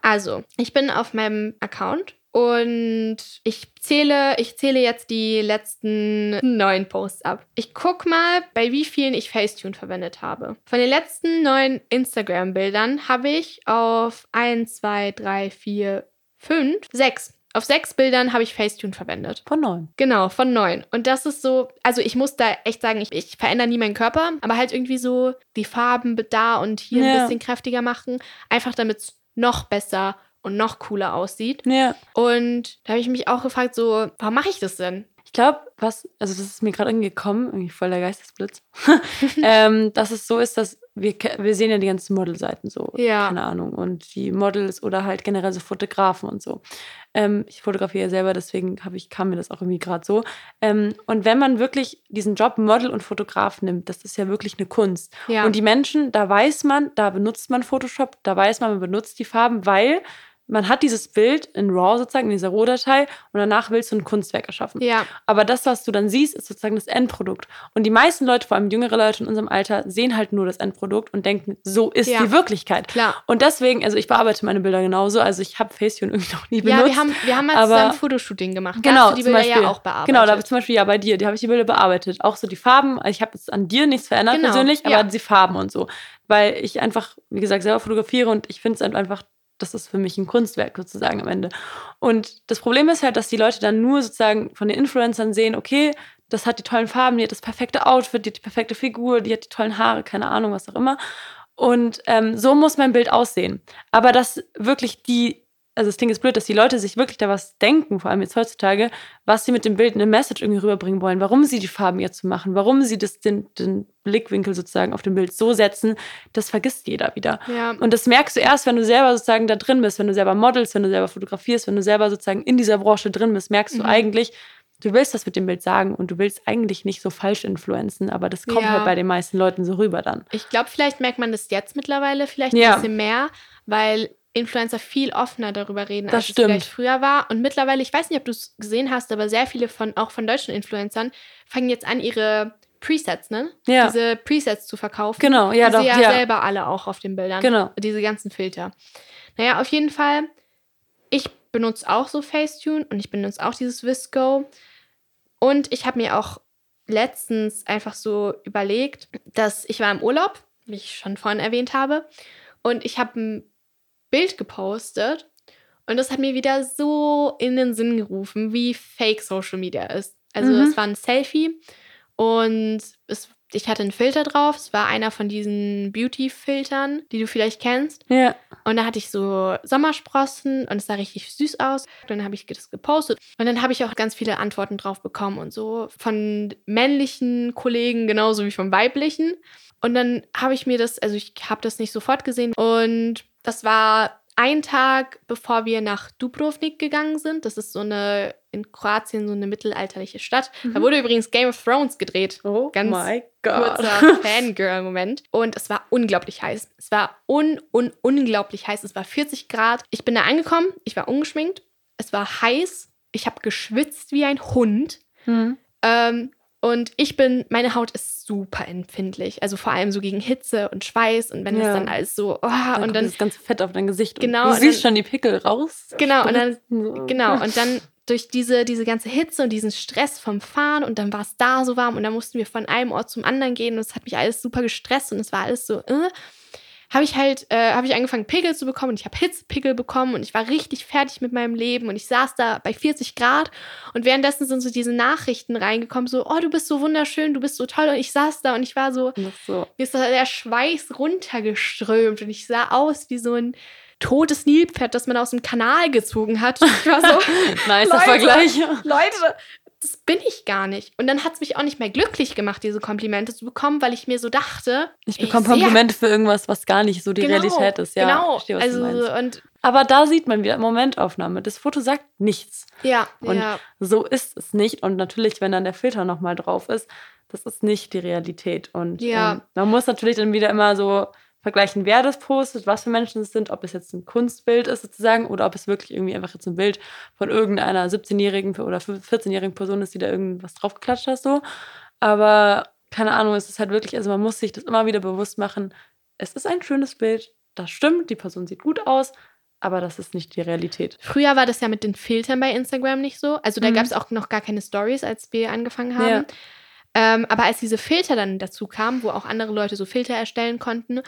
Also, ich bin auf meinem Account und ich zähle, ich zähle jetzt die letzten neun Posts ab. Ich guck mal, bei wie vielen ich Facetune verwendet habe. Von den letzten neun Instagram-Bildern habe ich auf 1, 2, 3, 4, 5, 6. Auf sechs Bildern habe ich Facetune verwendet. Von neun. Genau, von neun. Und das ist so, also ich muss da echt sagen, ich, ich verändere nie meinen Körper, aber halt irgendwie so die Farben da und hier ein Ja. bisschen kräftiger machen, einfach damit es noch besser und noch cooler aussieht. Ja. Und da habe ich mich auch gefragt, so, warum mache ich das denn? Ich glaube, was, also das ist mir gerade irgendwie gekommen, irgendwie voll der Geistesblitz, [LAUGHS] ähm, dass es so ist, dass wir, wir sehen ja die ganzen Modelseiten so, Ja. keine Ahnung, und die Models oder halt generell so Fotografen und so. Ähm, ich fotografiere ja selber, deswegen ich, kam mir das auch irgendwie gerade so. Ähm, und wenn man wirklich diesen Job Model und Fotograf nimmt, das ist ja wirklich eine Kunst. Ja. Und die Menschen, da weiß man, da benutzt man Photoshop, da weiß man, man benutzt die Farben, weil man hat dieses Bild in RAW sozusagen, in dieser RAW-Datei und danach willst du ein Kunstwerk erschaffen. ja, Aber das, was du dann siehst, ist sozusagen das Endprodukt. Und die meisten Leute, vor allem jüngere Leute in unserem Alter, sehen halt nur das Endprodukt und denken, so ist Ja. die Wirklichkeit. klar. Und deswegen, also ich bearbeite meine Bilder genauso. Also ich habe Facetune irgendwie noch nie benutzt. Ja, wir haben, wir haben mal aber- zusammen ein Fotoshooting gemacht. da Genau, hast du die zum Bilder Beispiel. ja auch bearbeitet. Genau, da habe ich zum Beispiel ja bei dir, die habe ich die Bilder bearbeitet. Auch so die Farben. Also Ich habe jetzt an dir nichts verändert Genau, persönlich, ja. aber die Farben und so. Weil ich einfach, wie gesagt, selber fotografiere und ich finde es halt einfach, das ist für mich ein Kunstwerk sozusagen am Ende. Und das Problem ist halt, dass die Leute dann nur sozusagen von den Influencern sehen, okay, das hat die tollen Farben, die hat das perfekte Outfit, die hat die perfekte Figur, die hat die tollen Haare, keine Ahnung, was auch immer. Und ähm, so muss mein Bild aussehen. Aber dass wirklich die, also das Ding ist blöd, dass die Leute sich wirklich da was denken, vor allem jetzt heutzutage, was sie mit dem Bild eine Message irgendwie rüberbringen wollen, warum sie die Farben jetzt machen, warum sie das, den, den Blickwinkel sozusagen auf dem Bild so setzen, das vergisst jeder wieder. Ja, Und das merkst du erst, wenn du selber sozusagen da drin bist, wenn du selber modelst, wenn du selber fotografierst, wenn du selber sozusagen in dieser Branche drin bist, merkst du Mhm. eigentlich, du willst das mit dem Bild sagen und du willst eigentlich nicht so falsch influenzen, aber das kommt Ja. halt bei den meisten Leuten so rüber dann. Ich glaube, vielleicht merkt man das jetzt mittlerweile vielleicht Ja. ein bisschen mehr, weil Influencer viel offener darüber reden, Das als stimmt. es vielleicht früher war. Und mittlerweile, ich weiß nicht, ob du es gesehen hast, aber sehr viele von, auch von deutschen Influencern, fangen jetzt an, ihre Presets, ne? Ja. Diese Presets zu verkaufen. Genau, ja, die doch, sie ja, ja. selber alle auch auf den Bildern. Genau. Diese ganzen Filter. Naja, auf jeden Fall, ich benutze auch so Facetune und ich benutze auch dieses Visco. Und ich habe mir auch letztens einfach so überlegt, dass ich war im Urlaub, wie ich schon vorhin erwähnt habe, und ich habe ein Bild gepostet und das hat mir wieder so in den Sinn gerufen, wie fake Social Media ist. Also Mhm. es war ein Selfie und es, ich hatte einen Filter drauf. Es war einer von diesen Beauty-Filtern, die du vielleicht kennst. Ja. Und da hatte ich so Sommersprossen und es sah richtig süß aus. Dann habe ich das gepostet. Und dann habe ich auch ganz viele Antworten drauf bekommen und so von männlichen Kollegen genauso wie von weiblichen. Und dann habe ich mir das, also ich habe das nicht sofort gesehen. Und das war ein Tag, bevor wir nach Dubrovnik gegangen sind. Das ist so eine, in Kroatien, so eine mittelalterliche Stadt. Da Mhm. wurde übrigens Game of Thrones gedreht Oh Ganz my God. kurzer [LAUGHS] Fangirl-Moment. Und es war unglaublich heiß. Es war un, un, unglaublich heiß. Es war 40 Grad. Ich bin da angekommen. Ich war ungeschminkt. Es war heiß. Ich habe geschwitzt wie ein Hund. Mhm. Ähm, und ich bin, meine Haut ist super empfindlich. Also vor allem so gegen Hitze und Schweiß. Und wenn es Ja. dann alles so, oh, Dann und dann, das ganze Fett auf dein Gesicht. Genau, Und du siehst dann- schon die Pickel raus. Genau, und dann-. [LAUGHS] Genau, und dann durch diese, diese ganze Hitze und diesen Stress vom Fahren und dann war es da so warm und dann mussten wir von einem Ort zum anderen gehen und es hat mich alles super gestresst und es war alles so, äh, habe ich halt, äh, habe ich angefangen Pickel zu bekommen und ich habe Hitzpickel bekommen und ich war richtig fertig mit meinem Leben und ich saß da bei 40 Grad und währenddessen sind so diese Nachrichten reingekommen, so, oh, du bist so wunderschön, du bist so toll und ich saß da und ich war so, so. mir ist da der Schweiß runtergeströmt und ich sah aus wie so ein totes Nilpferd, das man aus dem Kanal gezogen hat. Ich war so, [LAUGHS] Nicer Leute. Vergleich. Leute, das bin ich gar nicht. Und dann hat es mich auch nicht mehr glücklich gemacht, diese Komplimente zu bekommen, weil ich mir so dachte, Ich bekomme Komplimente für irgendwas, was gar nicht so die Genau, Realität ist. Ja, genau. verstehe, also und Aber da sieht man wieder Momentaufnahme. Das Foto sagt nichts. ja, Und ja, So ist es nicht. Und natürlich, wenn dann der Filter nochmal drauf ist, das ist nicht die Realität. Und Ja. ähm, man muss natürlich dann wieder immer so vergleichen, wer das postet, was für Menschen es sind, ob es jetzt ein Kunstbild ist sozusagen oder ob es wirklich irgendwie einfach jetzt ein Bild von irgendeiner 17-jährigen oder 14-jährigen Person ist, die da irgendwas draufgeklatscht hat. So. Aber keine Ahnung, es ist halt wirklich, also man muss sich das immer wieder bewusst machen. Es ist ein schönes Bild, das stimmt, die Person sieht gut aus, aber das ist nicht die Realität. Früher war das ja mit den Filtern bei Instagram nicht so. Also da Mhm. gab es auch noch gar keine Stories, als wir angefangen haben. Ja. Ähm, aber als diese Filter dann dazu kamen, wo auch andere Leute so Filter erstellen konnten,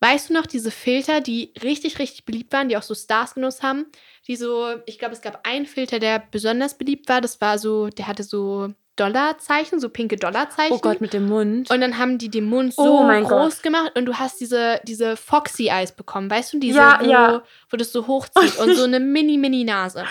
weißt du noch, diese Filter, die richtig, richtig beliebt waren, die auch so Stars genutzt haben, die so, ich glaube, es gab einen Filter, der besonders beliebt war, das war so, der hatte so Dollarzeichen, so pinke Dollarzeichen. Oh Gott, mit dem Mund. Und dann haben die den Mund so Oh groß gemacht und du hast diese, diese Foxy Eyes bekommen, weißt du? Diese, Ja, wo, ja. wo das so hochzieht und [LAUGHS] so eine Mini-Mini-Nase.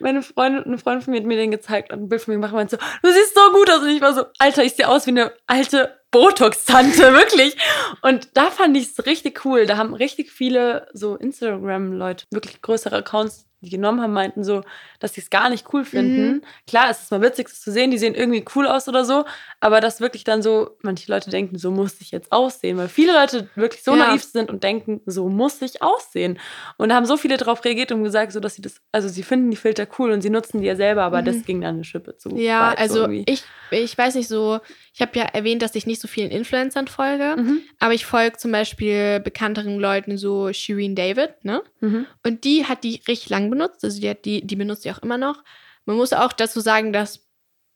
Meine Freundin, eine Freundin von mir hat mir den gezeigt und ein Bild von mir gemacht und so, du siehst so gut aus. Und ich war so, Alter, ich sehe aus wie eine alte Botox-Tante, [LAUGHS] wirklich. Und da fand ich es richtig cool. Da haben richtig viele so Instagram-Leute, wirklich größere Accounts, die genommen haben, meinten so, dass sie es gar nicht cool finden. Mhm. Klar, es ist mal witzig, das zu sehen, die sehen irgendwie cool aus oder so, aber dass wirklich dann so, manche Leute denken, so muss ich jetzt aussehen, weil viele Leute wirklich so Ja. naiv sind und denken, so muss ich aussehen. Und haben so viele darauf reagiert und gesagt, so dass sie das, also sie finden die Filter cool und sie nutzen die ja selber, aber Mhm. das ging dann eine Schippe zu. Ja, so also irgendwie. ich, ich weiß nicht so, ich habe ja erwähnt, dass ich nicht so vielen Influencern folge, Mhm. aber ich folge zum Beispiel bekannteren Leuten, so Shireen David, ne? Mhm. Und die hat die richtig lang benutzt, also die, hat die, die benutzt die auch immer noch. Man muss auch dazu sagen, dass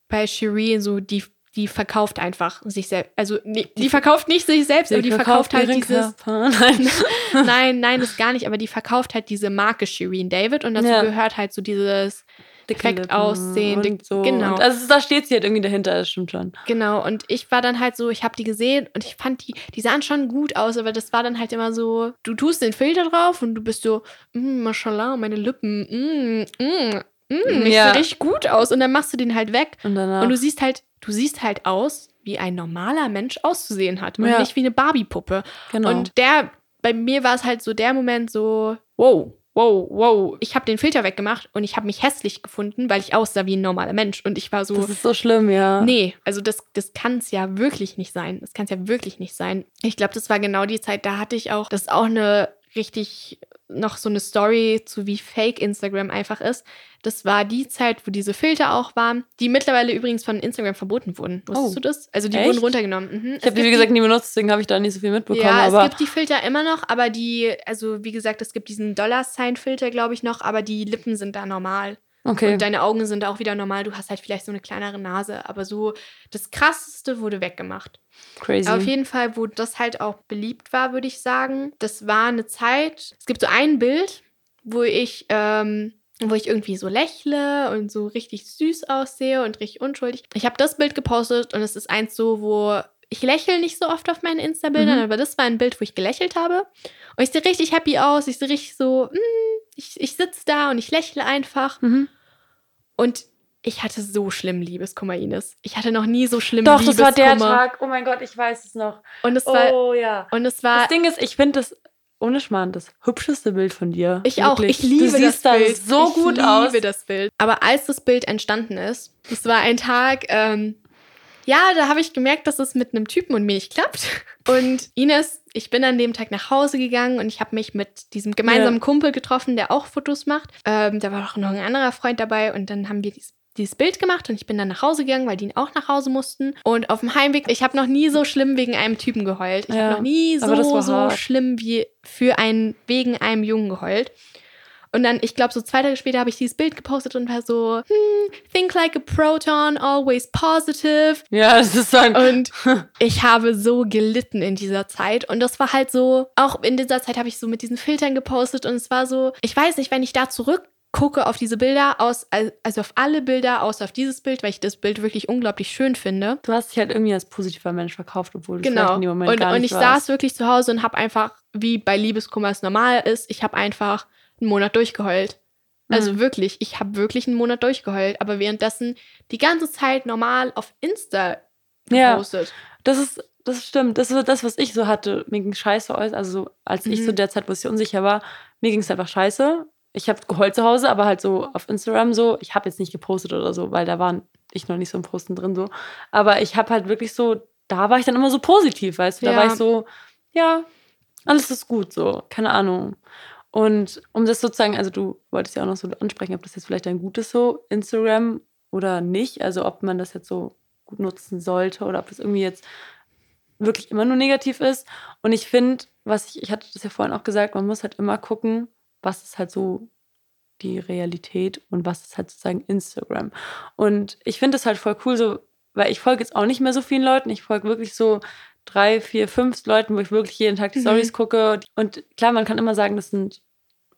bei Shireen so, die, die verkauft einfach sich selbst, also nee, die, verkauft nicht sich selbst, aber die verkauft halt ihren dieses. [LAUGHS] Nein. [LAUGHS] nein, nein, das gar nicht, aber die verkauft halt diese Marke Shireen David und dazu Ja. gehört halt so dieses, perfekt Lippen aussehen, dick- so. genau. Und also da steht sie halt irgendwie dahinter, das stimmt schon. Genau, und ich war dann halt so, ich habe die gesehen und ich fand die, die sahen schon gut aus, aber das war dann halt immer so, du tust den Filter drauf und du bist so, mm, mashallah, meine Lippen, mm, mm, mm, ich Ja. sehe richtig gut aus und dann machst du den halt weg Und danach. und du siehst halt, du siehst halt aus, wie ein normaler Mensch auszusehen hat und Ja. nicht wie eine Barbie-Puppe. genau. Und der, bei mir war es halt so der Moment so, wow, wow, wow. Ich habe den Filter weggemacht und ich habe mich hässlich gefunden, weil ich aussah wie ein normaler Mensch und ich war so, das ist so schlimm, ja. Nee, also das, das kann es ja wirklich nicht sein. Das kann es ja wirklich nicht sein. Ich glaube, das war genau die Zeit, da hatte ich auch, das ist auch eine richtig noch so eine Story zu, wie fake Instagram einfach ist. Das war die Zeit, wo diese Filter auch waren, die mittlerweile übrigens von Instagram verboten wurden. Wusstest Oh. du das? Also die Echt? wurden runtergenommen. Mhm. Ich habe die, wie gesagt, nie benutzt, deswegen habe ich da nicht so viel mitbekommen. ja, es gibt die Filter immer noch, aber die, also wie gesagt, es gibt diesen Dollar-Sign-Filter, glaube ich, noch, aber die Lippen sind da normal. Okay. Und deine Augen sind auch wieder normal. Du hast halt vielleicht so eine kleinere Nase, aber so das Krasseste wurde weggemacht. Crazy. Aber auf jeden Fall, wo das halt auch beliebt war, würde ich sagen, das war eine Zeit. Es gibt so ein Bild, wo ich, ähm, wo ich irgendwie so lächle und so richtig süß aussehe und richtig unschuldig. Ich habe das Bild gepostet und es ist eins so, wo ich lächle nicht so oft auf meinen Insta-Bildern, Mhm. aber das war ein Bild, wo ich gelächelt habe. Und ich sehe richtig happy aus. Ich sehe richtig so, mm, ich, ich sitze da und ich lächle einfach. mhm. Und ich hatte so schlimm Liebeskummer, Ines. Ich hatte noch nie so schlimm Doch, das Liebeskummer. war der Tag. Oh mein Gott, ich weiß es noch. Und es war, Oh ja. und es war Das Ding ist, ich finde das ohne Schmarrn das hübscheste Bild von dir. Ich auch. Wirklich. Ich liebe du siehst das da Bild. so ich gut liebe aus. das Bild. Aber als das Bild entstanden ist, es war ein Tag, ähm, ja, da habe ich gemerkt, dass es mit einem Typen und mir nicht klappt. Und Ines, ich bin an dem Tag nach Hause gegangen und ich habe mich mit diesem gemeinsamen Ja. Kumpel getroffen, der auch Fotos macht. Ähm, da war auch noch ein anderer Freund dabei und dann haben wir dieses dieses Bild gemacht und ich bin dann nach Hause gegangen, weil die auch nach Hause mussten. Und auf dem Heimweg, ich habe noch nie so schlimm wegen einem Typen geheult. Ich Ja, habe noch nie so, so schlimm wie für einen, wegen einem Jungen geheult. Und dann, ich glaube, so zwei Tage später habe ich dieses Bild gepostet und war so, hm, think like a proton, always positive. Ja, das ist so ein. Und [LAUGHS] ich habe so gelitten in dieser Zeit. Und das war halt so, auch in dieser Zeit habe ich so mit diesen Filtern gepostet und es war so, ich weiß nicht, wenn ich da zurückgucke auf diese Bilder, aus, also auf alle Bilder, außer auf dieses Bild, weil ich das Bild wirklich unglaublich schön finde. Du hast dich halt irgendwie als positiver Mensch verkauft, obwohl du Genau. in dem Moment Und, gar und nicht ich warst. saß wirklich zu Hause und habe einfach, wie bei Liebeskummer es normal ist, ich habe einfach einen Monat durchgeheult. Also Mhm. wirklich, ich habe wirklich einen Monat durchgeheult, aber währenddessen die ganze Zeit normal auf Insta Ja. gepostet. Das ist, das stimmt. Das ist das, was ich so hatte. Mir ging scheiße aus. Also, so, als ich Mhm. so der Zeit, wo ich unsicher war, mir ging es einfach scheiße. Ich habe geheult zu Hause, aber halt so auf Instagram so. Ich habe jetzt nicht gepostet oder so, weil da waren ich noch nicht so im Posten drin so. Aber ich habe halt wirklich so, da war ich dann immer so positiv, weißt du? Da Ja. war ich so, ja, alles ist gut so. Keine Ahnung. Und um das sozusagen, also du wolltest ja auch noch so ansprechen, ob das jetzt vielleicht ein gutes so Instagram oder nicht. Also ob man das jetzt so gut nutzen sollte oder ob das irgendwie jetzt wirklich immer nur negativ ist. Und ich finde, was ich, ich hatte das ja vorhin auch gesagt, man muss halt immer gucken, was ist halt so die Realität und was ist halt sozusagen Instagram. Und ich finde das halt voll cool, so, weil ich folge jetzt auch nicht mehr so vielen Leuten. Ich folge wirklich so drei, vier, fünf Leuten, wo ich wirklich jeden Tag die Mhm. Stories gucke. Und klar, man kann immer sagen, das sind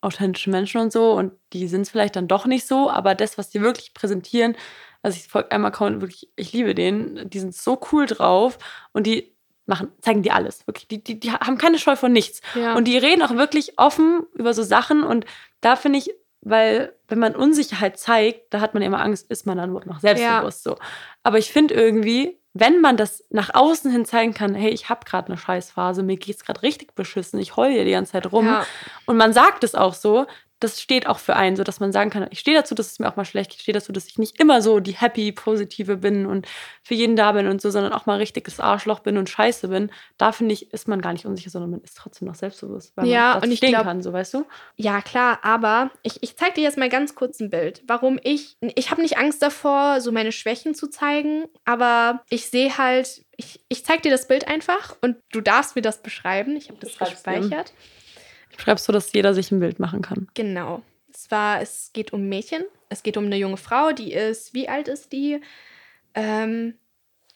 authentische Menschen und so und die sind es vielleicht dann doch nicht so, aber das, was die wirklich präsentieren, also ich folge einem Account wirklich, ich liebe den, die sind so cool drauf und die machen, zeigen dir alles, wirklich, die, die, die haben keine Scheu von nichts Ja. und die reden auch wirklich offen über so Sachen und da finde ich, weil wenn man Unsicherheit zeigt, da hat man ja immer Angst, ist man dann noch selbstbewusst so. Aber ich finde irgendwie, wenn man das nach außen hin zeigen kann, hey, ich habe gerade eine Scheißphase, mir geht's gerade richtig beschissen, ich heule hier die ganze Zeit rum ja. und man sagt es auch so, das steht auch für einen, so dass man sagen kann, ich stehe dazu, dass es mir auch mal schlecht geht, ich stehe dazu, dass ich nicht immer so die happy, positive bin und für jeden da bin und so, sondern auch mal richtiges Arschloch bin und scheiße bin. Da finde ich, ist man gar nicht unsicher, sondern man ist trotzdem noch selbstbewusst, weil Ja, man und ich stehen glaub- kann, so weißt du? Ja, klar, aber ich, ich zeige dir jetzt mal ganz kurz ein Bild. Warum ich. Ich habe nicht Angst davor, so meine Schwächen zu zeigen, aber ich sehe halt. Ich, ich zeige dir das Bild einfach und du darfst mir das beschreiben. Ich habe das Beschreib's mir. Schreibst du, dass jeder sich ein Bild machen kann. Genau. Es war, es geht um Mädchen. Es geht um eine junge Frau, die ist, wie alt ist die? Ähm,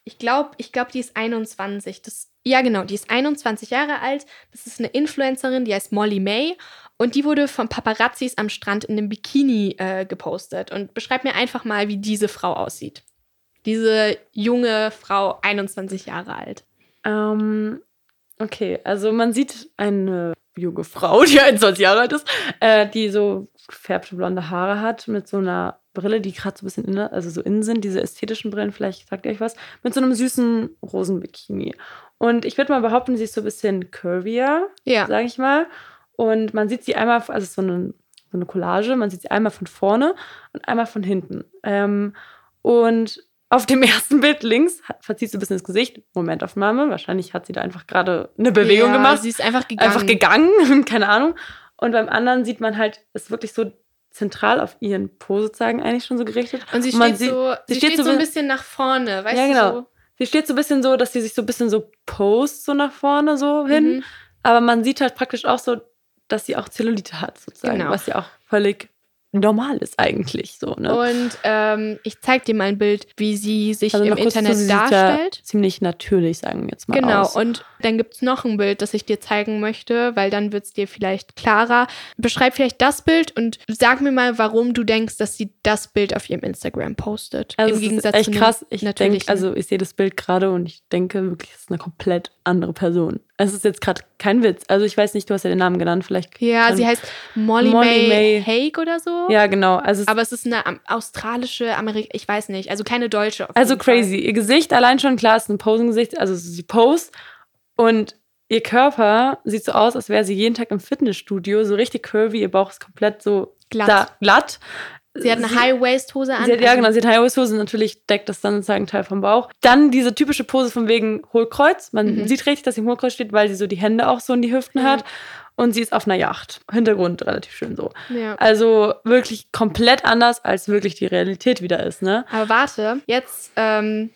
ich glaube, ich glaube, die ist 21. Das, ja, genau, die ist 21 Jahre alt. Das ist eine Influencerin, die heißt Molly May. Und die wurde von Paparazzis am Strand in einem Bikini äh, gepostet. Und beschreib mir einfach mal, wie diese Frau aussieht. Diese junge Frau, 21 Jahre alt. Ähm, okay, also man sieht eine junge Frau, [LAUGHS] die 21 Jahre alt ist, äh, die so gefärbte blonde Haare hat, mit so einer Brille, die gerade so ein bisschen innen, also so innen sind, diese ästhetischen Brillen, vielleicht sagt ihr euch was, mit so einem süßen Rosenbikini. Und ich würde mal behaupten, sie ist so ein bisschen curvier, Ja. sage ich mal. Und man sieht sie einmal, also so eine, so eine Collage, man sieht sie einmal von vorne und einmal von hinten. Ähm, und auf dem ersten Bild links verzieht sie ein bisschen das Gesicht. Momentaufnahme. Wahrscheinlich hat sie da einfach gerade eine Bewegung ja, gemacht. Sie ist einfach gegangen. Einfach gegangen, [LAUGHS] keine Ahnung. Und beim anderen sieht man halt, ist wirklich so zentral auf ihren Po sozusagen eigentlich schon so gerichtet. Und sie steht, sieht- so, sie steht, so ein bisschen nach vorne, weißt Ja, du? genau. So? Sie steht so ein bisschen so, dass sie sich so ein bisschen so post, so nach vorne so hin. Mhm. Aber man sieht halt praktisch auch so, dass sie auch Zellulite hat, sozusagen. Genau. Was ja auch völlig normal ist eigentlich so, ne? Und ähm, ich zeig dir mal ein Bild, wie sie sich Also im Internet sieht darstellt. Ja ziemlich natürlich, sagen wir jetzt mal. Genau, Aus. und dann gibt es noch ein Bild, das ich dir zeigen möchte, weil dann wird es dir vielleicht klarer. Beschreib vielleicht das Bild und sag mir mal, warum du denkst, dass sie das Bild auf ihrem Instagram postet. Also Im Gegensatz ist echt krass. Ich denke, also ich sehe das Bild gerade und ich denke wirklich, es ist eine komplett andere Person. Es ist jetzt gerade kein Witz. Also ich weiß nicht, du hast ja den Namen genannt, vielleicht. Ja, sie heißt Molly, Molly May, May. Haig oder so. Ja, genau. Also Aber es ist eine am- australische, Amerik ich weiß nicht, also keine deutsche. Also jeden Fall. crazy. Ihr Gesicht allein schon, klar, ist ein Posengesicht, also sie post und ihr Körper sieht so aus, als wäre sie jeden Tag im Fitnessstudio, so richtig curvy, ihr Bauch ist komplett so Glatt. Glatt. Sie hat eine High-Waist-Hose an. Sie hat, ja, also- genau, sie hat High-Hose, natürlich deckt das dann sozusagen einen Teil vom Bauch. Dann diese typische Pose von wegen Hohlkreuz. Man Mhm. sieht richtig, dass sie im Hohlkreuz steht, weil sie so die Hände auch so in die Hüften Ja. hat. Und sie ist auf einer Yacht. Hintergrund relativ schön so. Ja. Also wirklich komplett anders, als wirklich die Realität wieder ist, ne? Aber warte, jetzt, ähm,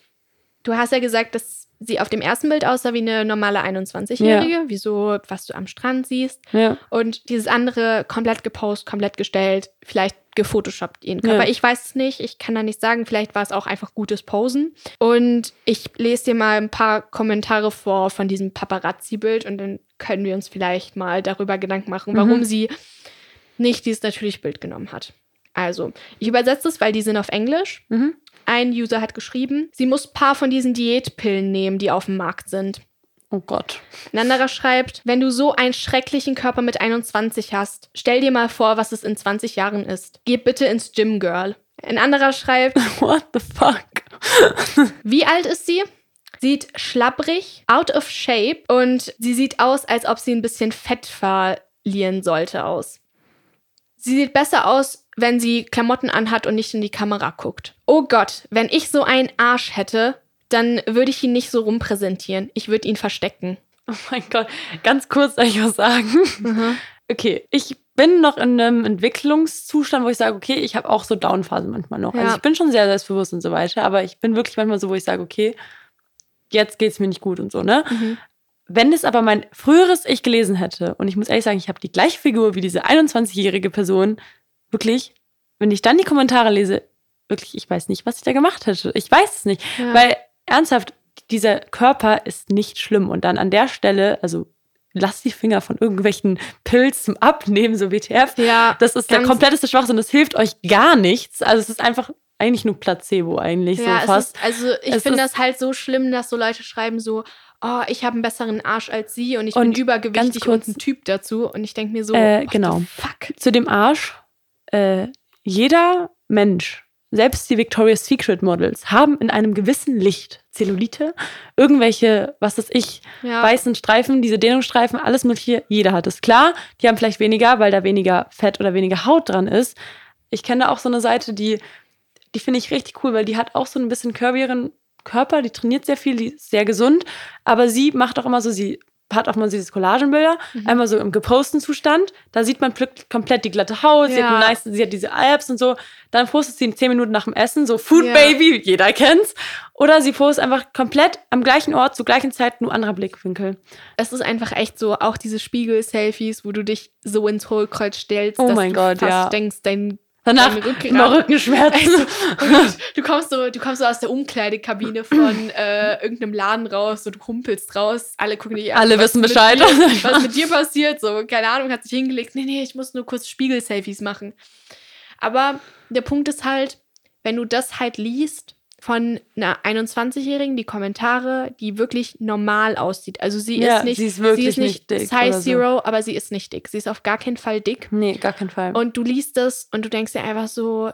du hast ja gesagt, dass sie auf dem ersten Bild aussah wie eine normale 21-Jährige, wie so, was du am Strand siehst. Ja. Und dieses andere komplett gepostet, komplett gestellt, vielleicht gefotoshoppt ihren Körper. Ja. Ich weiß es nicht, ich kann da nicht sagen, vielleicht war es auch einfach gutes Posen. Und ich lese dir mal ein paar Kommentare vor von diesem Paparazzi-Bild und dann können wir uns vielleicht mal darüber Gedanken machen, warum Mhm. sie nicht dieses natürliche Bild genommen hat. Also, ich übersetze es, weil die sind auf Englisch. Mhm. Ein User hat geschrieben, sie muss ein paar von diesen Diätpillen nehmen, die auf dem Markt sind. Oh Gott. Ein anderer schreibt, wenn du so einen schrecklichen Körper mit 21 hast, stell dir mal vor, was es in 20 Jahren ist. Geh bitte ins Gym, Girl. Ein anderer schreibt, [LAUGHS] What the fuck? [LAUGHS] wie alt ist sie? Sieht schlapprig, out of shape und sie sieht aus, als ob sie ein bisschen Fett verlieren sollte aus. Sie sieht besser aus, wenn sie Klamotten anhat und nicht in die Kamera guckt. Oh Gott, wenn ich so einen Arsch hätte, dann würde ich ihn nicht so rumpräsentieren. Ich würde ihn verstecken. Oh mein Gott. Ganz kurz soll ich was sagen. Okay, ich bin noch in einem Entwicklungszustand, wo ich sage, okay, ich habe auch so Downphasen manchmal noch. Ja. Also ich bin schon sehr selbstbewusst und so weiter, aber ich bin wirklich manchmal so, wo ich sage, okay, jetzt geht's mir nicht gut und so, ne? Mhm. Wenn es aber mein früheres Ich gelesen hätte, und ich muss ehrlich sagen, ich habe die gleiche Figur wie diese 21-jährige Person, wirklich, wenn ich dann die Kommentare lese, wirklich, ich weiß nicht, was ich da gemacht hätte. Ich weiß es nicht. Ja. Weil ernsthaft, dieser Körper ist nicht schlimm. Und dann an der Stelle, also lass die Finger von irgendwelchen Pilz zum Abnehmen, so WTF. ja, Das ist der kompletteste Schwachsinn. Das hilft euch gar nichts. Also es ist einfach eigentlich nur Placebo eigentlich Ja, so fast. ist, also ich finde das halt so schlimm, dass so Leute schreiben so, oh, ich habe einen besseren Arsch als sie und ich Und bin übergewichtig kurz- und ein Typ dazu. Und ich denke mir so, Äh, genau. fuck? Zu dem Arsch, äh, jeder Mensch, selbst die Victoria's Secret Models, haben in einem gewissen Licht Zellulite, irgendwelche, was weiß ich, Ja. weißen Streifen, diese Dehnungsstreifen, alles mögliche, jeder hat es. Klar, die haben vielleicht weniger, weil da weniger Fett oder weniger Haut dran ist. Ich kenne da auch so eine Seite, die, die finde ich richtig cool, weil die hat auch so ein bisschen curvieren Körper, die trainiert sehr viel, die ist sehr gesund, aber sie macht auch immer so, sie hat auch mal so diese Collagenbilder, Mhm. einmal so im geposten Zustand, da sieht man plötzlich komplett die glatte Haut, sie, hat Ja. nice, sie hat diese Abs und so, dann postet sie in 10 Minuten nach dem Essen, so Food Ja. Baby, jeder kennt's, oder sie postet einfach komplett am gleichen Ort, zur gleichen Zeit, nur anderer Blickwinkel. Es ist einfach echt so, auch diese Spiegel-Selfies, wo du dich so ins Hohlkreuz stellst, Oh dass mein du Gott, fast ja. denkst, dein Danach immer Rückenschmerzen. du kommst so, du kommst so aus der Umkleidekabine von [LAUGHS] äh, irgendeinem Laden raus, so du humpelst raus, alle gucken dich an. Alle wissen Bescheid. Dir, [LAUGHS] was mit dir passiert, so, keine Ahnung, hat sich hingelegt, nee, nee, ich muss nur kurz Spiegel-Selfies machen. Aber der Punkt ist halt, wenn du das halt liest von einer 21-Jährigen, die Kommentare, die wirklich normal aussieht. Also sie Ja, ist nicht, sie ist wirklich nicht, nicht dick Size so. Zero, aber sie ist nicht dick. Sie ist auf gar keinen Fall dick. nee, gar keinen Fall. Und du liest das und du denkst dir einfach so,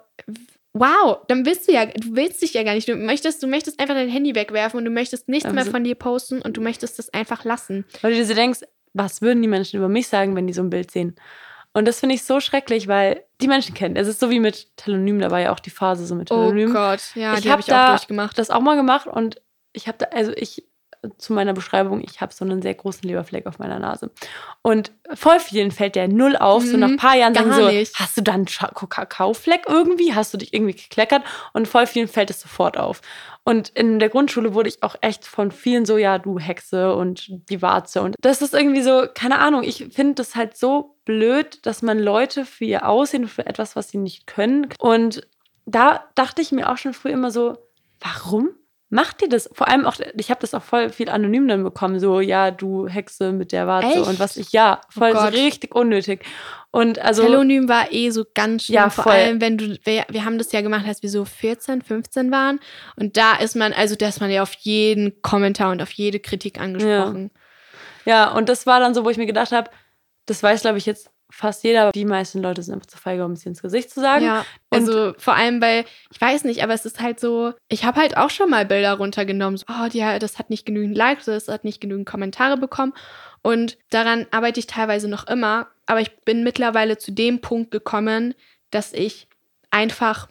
wow, dann willst du ja, du willst dich ja gar nicht. Du möchtest, du möchtest einfach dein Handy wegwerfen und du möchtest nichts Aber mehr von dir posten und du möchtest das einfach lassen. Weil du dir so denkst, was würden die Menschen über mich sagen, wenn die so ein Bild sehen? Und das finde ich so schrecklich, weil die Menschen kennen. Es ist so wie mit Telonym, da war ja auch die Phase so mit Oh Telonym. Gott, ja, Ich die hab habe ich da- auch durchgemacht. das auch mal gemacht und ich habe da, also ich zu meiner Beschreibung, ich habe so einen sehr großen Leberfleck auf meiner Nase. Und voll vielen fällt der null auf. Mhm, so nach ein paar Jahren sagen so, nicht. hast du dann einen Kakaofleck irgendwie? Hast du dich irgendwie gekleckert? Und voll vielen fällt es sofort auf. Und in der Grundschule wurde ich auch echt von vielen so, ja, du Hexe und die Warze. Und das ist irgendwie so, keine Ahnung, ich finde das halt so blöd, dass man Leute für ihr Aussehen, für etwas, was sie nicht können. Und da dachte ich mir auch schon früh immer so, warum macht ihr das? Vor allem auch, ich habe das auch voll viel anonym dann bekommen, so, ja, du Hexe mit der Warze Echt? und was ich, ja, voll oh so richtig unnötig. Und also. Telonym war eh so ganz schlimm, ja, voll. vor allem, wenn du, wir, wir haben das ja gemacht, als wir so 14, 15 waren. Und da ist man, also da ist man ja auf jeden Kommentar und auf jede Kritik angesprochen. Ja, ja und das war dann so, wo ich mir gedacht habe, das weiß, glaube ich, jetzt fast jeder, aber die meisten Leute sind einfach zu feige, um es ins Gesicht zu sagen. Ja, also vor allem, weil, ich weiß nicht, aber es ist halt so, ich habe halt auch schon mal Bilder runtergenommen, so, oh, die, das hat nicht genügend Likes, das hat nicht genügend Kommentare bekommen. Und daran arbeite ich teilweise noch immer, aber ich bin mittlerweile zu dem Punkt gekommen, dass ich einfach,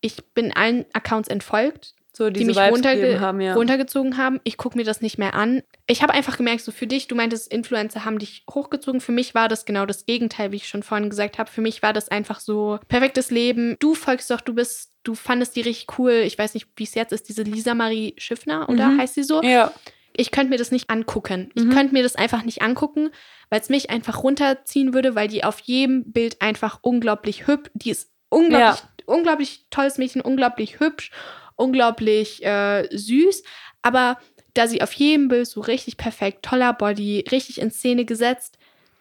ich bin allen Accounts entfolgt, so, die mich runterge haben, ja. runtergezogen haben. Ich gucke mir das nicht mehr an. Ich habe einfach gemerkt, so für dich, du meintest, Influencer haben dich hochgezogen. Für mich war das genau das Gegenteil, wie ich schon vorhin gesagt habe. Für mich war das einfach so perfektes Leben. Du folgst doch, du bist, du fandest die richtig cool. Ich weiß nicht, wie es jetzt ist, diese Lisa Marie Schiffner, oder mhm. heißt sie so? Ja. Ich könnte mir das nicht angucken. Ich mhm. könnte mir das einfach nicht angucken, weil es mich einfach runterziehen würde, weil die auf jedem Bild einfach unglaublich hübsch, die ist unglaublich, ja. unglaublich tolles Mädchen, unglaublich hübsch unglaublich äh, süß, aber da sie auf jedem Bild so richtig perfekt, toller Body, richtig in Szene gesetzt,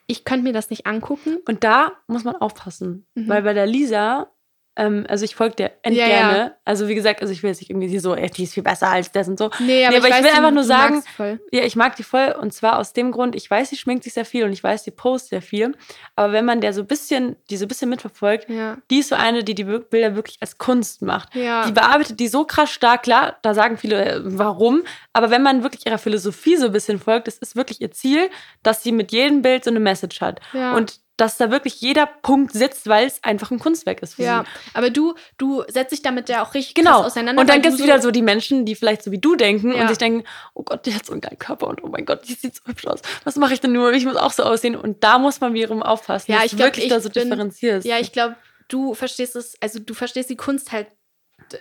ich könnte mir das nicht angucken. Und da muss man aufpassen, mhm. weil bei der Lisa ähm, also ich folge dir endgerne. Ja, ja. Also wie gesagt, also ich will jetzt nicht irgendwie so, ey, die ist viel besser als das und so. Nee, aber, nee, aber ich, ich, will einfach nur sagen, ja, ich mag die voll und zwar aus dem Grund, ich weiß, sie schminkt sich sehr viel und ich weiß, sie postet sehr viel, aber wenn man der so ein bisschen, die so ein bisschen mitverfolgt, ja. die ist so eine, die die Bilder wirklich als Kunst macht. Die bearbeitet die so krass stark, klar, da sagen viele, äh, warum, aber wenn man wirklich ihrer Philosophie so ein bisschen folgt, das ist wirklich ihr Ziel, dass sie mit jedem Bild so eine Message hat. Und dass da wirklich jeder Punkt sitzt, weil es einfach ein Kunstwerk ist für ja, sie. aber du, du setzt dich damit ja auch richtig genau. auseinander. Und dann gibt es wieder so die Menschen, die vielleicht so wie du denken ja. und sich denken, oh Gott, die hat so einen geilen Körper und oh mein Gott, die sieht so hübsch aus. Was mache ich denn nur? Ich muss auch so aussehen. Und da muss man wiederum aufpassen, ja, dass ich du glaub, wirklich da so bin, differenzierst. Ja, ich glaube, du verstehst es, also du verstehst die Kunst halt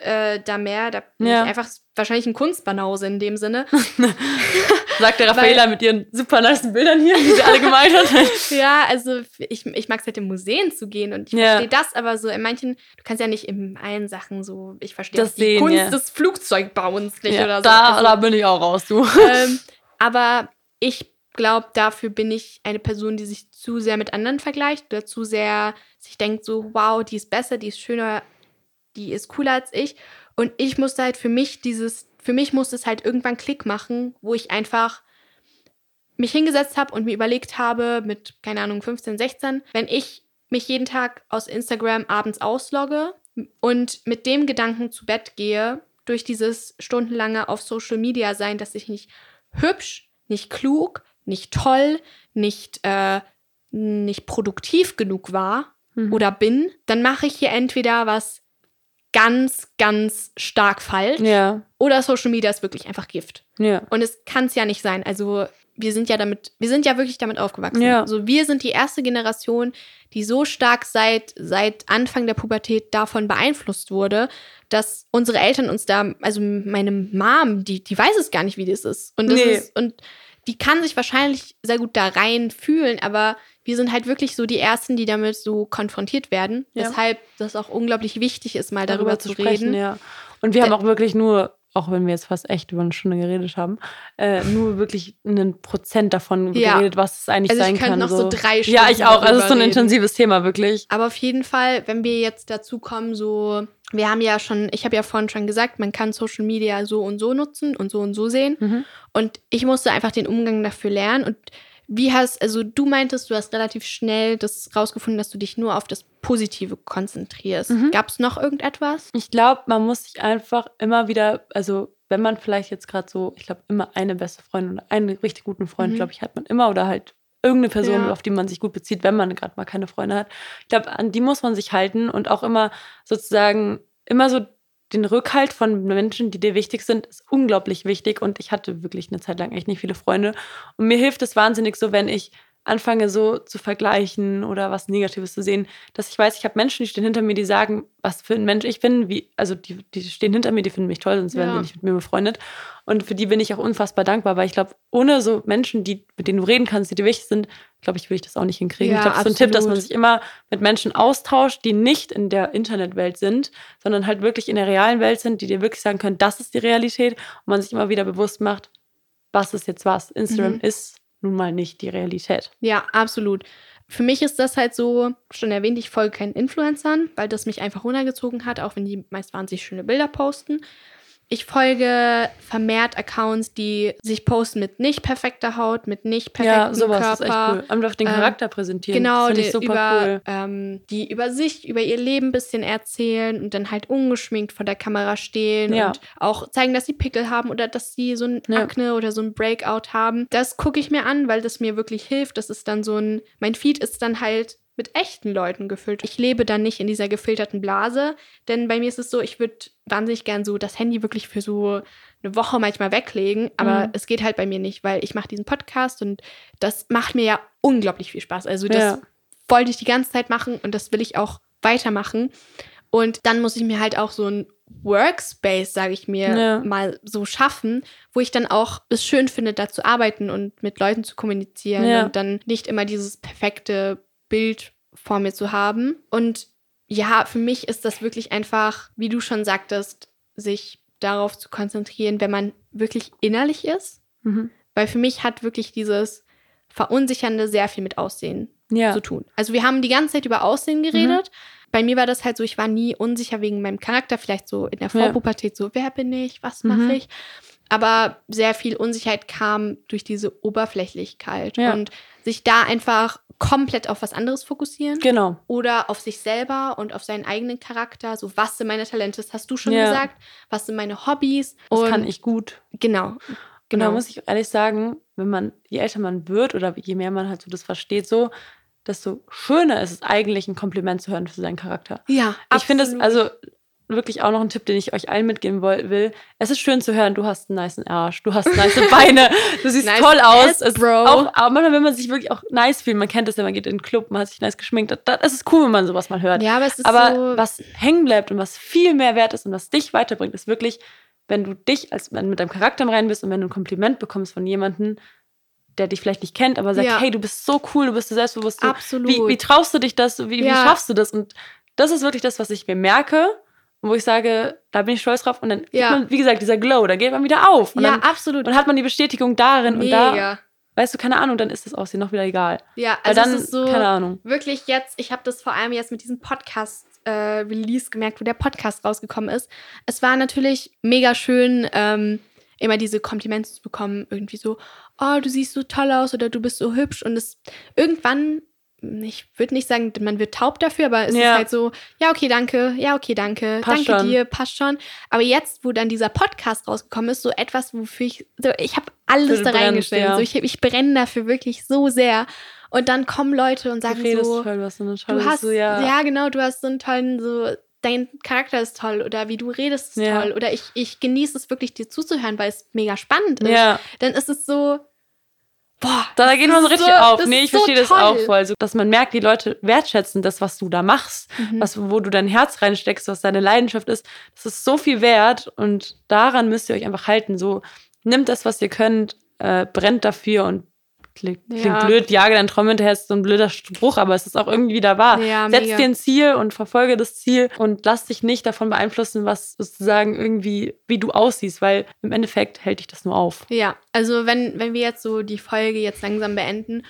äh, da mehr, da bin ja. ich einfach wahrscheinlich ein Kunstbanause in dem Sinne. [LAUGHS] Sagt der Raffaela mit ihren super nice Bildern hier, die sie alle gemalt hat. [LAUGHS] ja, also ich, ich mag es halt in Museen zu gehen und ich ja. verstehe das, aber so in manchen, du kannst ja nicht in allen Sachen so, ich verstehe das die sehen, Kunst ja. des Flugzeugbauens nicht oder so. Da, also, da bin ich auch raus, du. Ähm, aber ich glaube, dafür bin ich eine Person, die sich zu sehr mit anderen vergleicht oder zu sehr sich denkt so, wow, die ist besser, die ist schöner, die ist cooler als ich. Und ich musste halt für mich dieses, für mich musste es halt irgendwann Klick machen, wo ich einfach mich hingesetzt habe und mir überlegt habe, mit, keine Ahnung, 15, 16, wenn ich mich jeden Tag aus Instagram abends auslogge und mit dem Gedanken zu Bett gehe, durch dieses stundenlange auf Social Media sein, dass ich nicht hübsch, nicht klug, nicht toll, nicht, äh, nicht produktiv genug war mhm. oder bin, dann mache ich hier entweder was ganz, ganz stark falsch. Ja. Oder Social Media ist wirklich einfach Gift. Ja. Und es kann es ja nicht sein. Also wir sind ja damit, wir sind ja wirklich damit aufgewachsen. Ja. Also wir sind die erste Generation, die so stark seit, seit Anfang der Pubertät davon beeinflusst wurde, dass unsere Eltern uns da, also meine Mom, die, die weiß es gar nicht, wie das ist. Und das nee. ist, und die kann sich wahrscheinlich sehr gut da rein fühlen, aber wir sind halt wirklich so die Ersten, die damit so konfrontiert werden. Ja. Weshalb das auch unglaublich wichtig ist, mal darüber, darüber zu sprechen, reden. Ja. Und wir haben auch wirklich nur, auch wenn wir jetzt fast echt über eine Stunde geredet haben, äh, nur wirklich einen Prozent davon ja. geredet, was es eigentlich also sein kann. noch so. drei Stunden Ja, ich auch. Also es ist so ein intensives Thema, wirklich. Aber auf jeden Fall, wenn wir jetzt dazu kommen, so wir haben ja schon, ich habe ja vorhin schon gesagt, man kann Social Media so und so nutzen und so und so sehen. Mhm. Und ich musste einfach den Umgang dafür lernen. Und wie hast, also du meintest, du hast relativ schnell das rausgefunden, dass du dich nur auf das Positive konzentrierst. Mhm. Gab es noch irgendetwas? Ich glaube, man muss sich einfach immer wieder, also wenn man vielleicht jetzt gerade so, ich glaube, immer eine beste Freundin oder einen richtig guten Freund, mhm. glaube ich, hat man immer oder halt irgendeine Person, ja. auf die man sich gut bezieht, wenn man gerade mal keine Freunde hat. Ich glaube, an die muss man sich halten und auch immer sozusagen immer so den Rückhalt von Menschen, die dir wichtig sind, ist unglaublich wichtig. Und ich hatte wirklich eine Zeit lang echt nicht viele Freunde. Und mir hilft es wahnsinnig so, wenn ich anfange so zu vergleichen oder was Negatives zu sehen, dass ich weiß, ich habe Menschen, die stehen hinter mir, die sagen, was für ein Mensch ich bin, wie, also die, die stehen hinter mir, die finden mich toll, sonst wären ja. die nicht mit mir befreundet. Und für die bin ich auch unfassbar dankbar, weil ich glaube, ohne so Menschen, die, mit denen du reden kannst, die dir wichtig sind, glaube ich, würde ich das auch nicht hinkriegen. Ja, ich glaube, das ist so ein Tipp, dass man sich immer mit Menschen austauscht, die nicht in der Internetwelt sind, sondern halt wirklich in der realen Welt sind, die dir wirklich sagen können, das ist die Realität und man sich immer wieder bewusst macht, was ist jetzt was. Instagram mhm. ist nun mal nicht die Realität. Ja, absolut. Für mich ist das halt so, schon erwähnt, ich folge keinen Influencern, weil das mich einfach runtergezogen hat, auch wenn die meist wahnsinnig schöne Bilder posten. Ich folge vermehrt Accounts, die sich posten mit nicht perfekter Haut, mit nicht perfektem ja, sowas Körper. Ist echt cool. Einfach den ähm, Charakter ähm, präsentieren. Genau, die, über, cool. ähm, die über sich, über ihr Leben ein bisschen erzählen und dann halt ungeschminkt vor der Kamera stehen ja. und auch zeigen, dass sie Pickel haben oder dass sie so ein ja. Akne oder so ein Breakout haben. Das gucke ich mir an, weil das mir wirklich hilft. Das ist dann so ein, mein Feed ist dann halt mit echten Leuten gefüllt. Ich lebe dann nicht in dieser gefilterten Blase, denn bei mir ist es so, ich würde wahnsinnig gern so das Handy wirklich für so eine Woche manchmal weglegen, aber mhm. es geht halt bei mir nicht, weil ich mache diesen Podcast und das macht mir ja unglaublich viel Spaß. Also das ja. wollte ich die ganze Zeit machen und das will ich auch weitermachen. Und dann muss ich mir halt auch so ein Workspace, sage ich mir, ja. mal so schaffen, wo ich dann auch es schön finde, da zu arbeiten und mit Leuten zu kommunizieren ja. und dann nicht immer dieses perfekte Bild vor mir zu haben. Und ja, für mich ist das wirklich einfach, wie du schon sagtest, sich darauf zu konzentrieren, wenn man wirklich innerlich ist. Mhm. Weil für mich hat wirklich dieses Verunsichernde sehr viel mit Aussehen ja. zu tun. Also wir haben die ganze Zeit über Aussehen geredet. Mhm. Bei mir war das halt so, ich war nie unsicher wegen meinem Charakter, vielleicht so in der Vorpubertät ja. so, wer bin ich, was mache mhm. ich? Aber sehr viel Unsicherheit kam durch diese Oberflächlichkeit ja. und sich da einfach komplett auf was anderes fokussieren. Genau. Oder auf sich selber und auf seinen eigenen Charakter. So, was sind meine Talente? Das hast du schon ja. gesagt. Was sind meine Hobbys? Das und kann ich gut. Genau. Genau. Da muss ich ehrlich sagen, wenn man, je älter man wird oder je mehr man halt so das versteht, so, desto schöner ist es eigentlich, ein Kompliment zu hören für seinen Charakter. Ja, ich finde es, also wirklich auch noch ein Tipp, den ich euch allen mitgeben will. Es ist schön zu hören, du hast einen nice Arsch, du hast nice [LAUGHS] Beine, du siehst nice toll aus. Ass, Bro. Auch, aber manchmal, wenn man sich wirklich auch nice fühlt, man kennt das ja, man geht in den Club, man hat sich nice geschminkt. Das, das ist cool, wenn man sowas mal hört. Ja, aber es ist aber so was hängen bleibt und was viel mehr wert ist und was dich weiterbringt, ist wirklich, wenn du dich als wenn mit deinem Charakter rein bist und wenn du ein Kompliment bekommst von jemandem, der dich vielleicht nicht kennt, aber sagt, ja. hey, du bist so cool, du bist so selbstbewusst. Du, Absolut. Wie, wie traust du dich das? Wie, ja. wie schaffst du das? Und das ist wirklich das, was ich mir merke wo ich sage, da bin ich stolz drauf. Und dann, ja. man, wie gesagt, dieser Glow, da geht man wieder auf. Und ja, dann, absolut. Und hat man die Bestätigung darin Mega. und da. Weißt du, keine Ahnung, dann ist das Aussehen noch wieder egal. Ja, also dann, ist so, keine Ahnung. Wirklich jetzt, ich habe das vor allem jetzt mit diesem Podcast äh, Release gemerkt, wo der Podcast rausgekommen ist. Es war natürlich mega schön, ähm, immer diese Komplimente zu bekommen, irgendwie so, oh, du siehst so toll aus oder du bist so hübsch. Und es irgendwann ich würde nicht sagen, man wird taub dafür, aber es ja. ist halt so, ja, okay, danke, ja, okay, danke, passt danke schon. dir, passt schon. Aber jetzt, wo dann dieser Podcast rausgekommen ist, so etwas, wofür ich, so, ich habe alles da reingestellt. Ja. So, ich, ich brenne dafür wirklich so sehr. Und dann kommen Leute und sagen du so, toll, was so eine du hast, so, ja. ja, genau, du hast so einen tollen, so, dein Charakter ist toll oder wie du redest ist ja. toll oder ich, ich genieße es wirklich, dir zuzuhören, weil es mega spannend ist. Ja. Dann ist es so, Boah, da geht man so richtig so, auf. Nee, ich so verstehe toll. das auch voll. So, dass man merkt, die Leute wertschätzen das, was du da machst, mhm. was, wo du dein Herz reinsteckst, was deine Leidenschaft ist. Das ist so viel wert und daran müsst ihr euch einfach halten. So, nimmt das, was ihr könnt, äh, brennt dafür und Klingt, klingt ja. blöd, jage dein Traum hinterher, ist so ein blöder Spruch, aber es ist auch irgendwie da wahr. Ja, Setz dir ein Ziel und verfolge das Ziel und lass dich nicht davon beeinflussen, was sozusagen irgendwie, wie du aussiehst, weil im Endeffekt hält dich das nur auf. Ja, also wenn, wenn wir jetzt so die Folge jetzt langsam beenden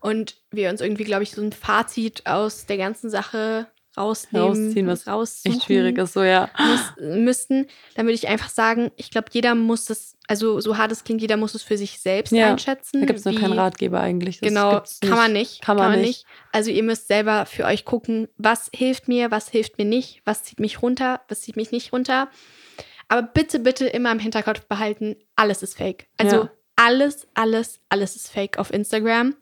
und wir uns irgendwie, glaube ich, so ein Fazit aus der ganzen Sache rausnehmen, rausziehen, was raussuchen, echt schwierig ist, so ja. Muss, müssten, dann würde ich einfach sagen, ich glaube, jeder muss das, also so hart es klingt, jeder muss es für sich selbst ja, einschätzen. Da gibt es noch keinen Ratgeber eigentlich. Das genau, kann man nicht. Kann man, kann man nicht. nicht. Also ihr müsst selber für euch gucken, was hilft mir, was hilft mir nicht, was zieht mich runter, was zieht mich nicht runter. Aber bitte, bitte immer im Hinterkopf behalten, alles ist fake. Also ja. alles, alles, alles ist fake auf Instagram.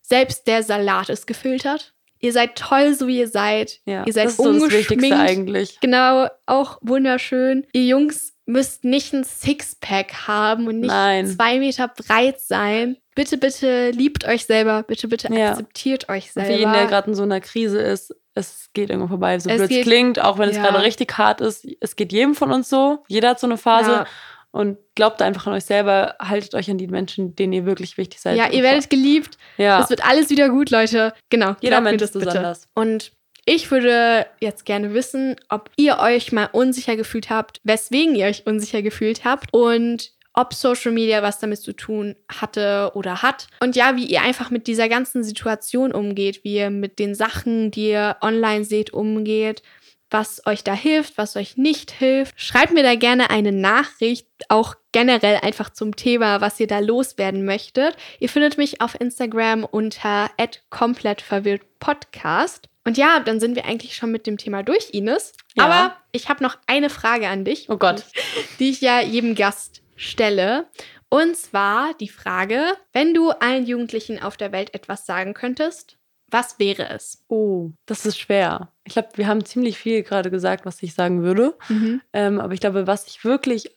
Selbst der Salat ist gefiltert Ihr seid toll, so wie ihr seid. Ja, ihr seid das ist so das Wichtigste ungeschminkt. eigentlich. Genau, auch wunderschön. Ihr Jungs müsst nicht ein Sixpack haben und nicht Nein. zwei Meter breit sein. Bitte, bitte liebt euch selber. Bitte, bitte Ja. akzeptiert euch Für jeden, der selber. gerade in so einer Krise ist, es geht irgendwo vorbei. So Es blöd es klingt, auch wenn es ja. gerade richtig hart ist. Es geht jedem von uns so. Jeder hat so eine Phase. Ja. Und glaubt einfach an euch selber. Haltet euch an die Menschen, denen ihr wirklich wichtig seid. Ja, ihr werdet geliebt. Ja. Es wird alles wieder gut, Leute. Genau. Jeder Mensch ist besonders. Und ich würde jetzt gerne wissen, ob ihr euch mal unsicher gefühlt habt, weswegen ihr euch unsicher gefühlt habt und ob Social Media was damit zu tun hatte oder hat. Und ja, wie ihr einfach mit dieser ganzen Situation umgeht, wie ihr mit den Sachen, die ihr online seht, umgeht, was euch da hilft, was euch nicht hilft. Schreibt mir da gerne eine Nachricht, auch generell einfach zum Thema, was ihr da loswerden möchtet. Ihr findet mich auf Instagram unter komplettverwirrtpodcast. Und ja, dann sind wir eigentlich schon mit dem Thema durch, Ines. Ja. Aber ich habe noch eine Frage an dich, Oh Gott. [LAUGHS] die ich ja jedem Gast stelle. Und zwar die Frage, wenn du allen Jugendlichen auf der Welt etwas sagen könntest, was wäre es? Oh, das ist schwer. Ich glaube, wir haben ziemlich viel gerade gesagt, was ich sagen würde. Ähm, aber ich glaube, was ich wirklich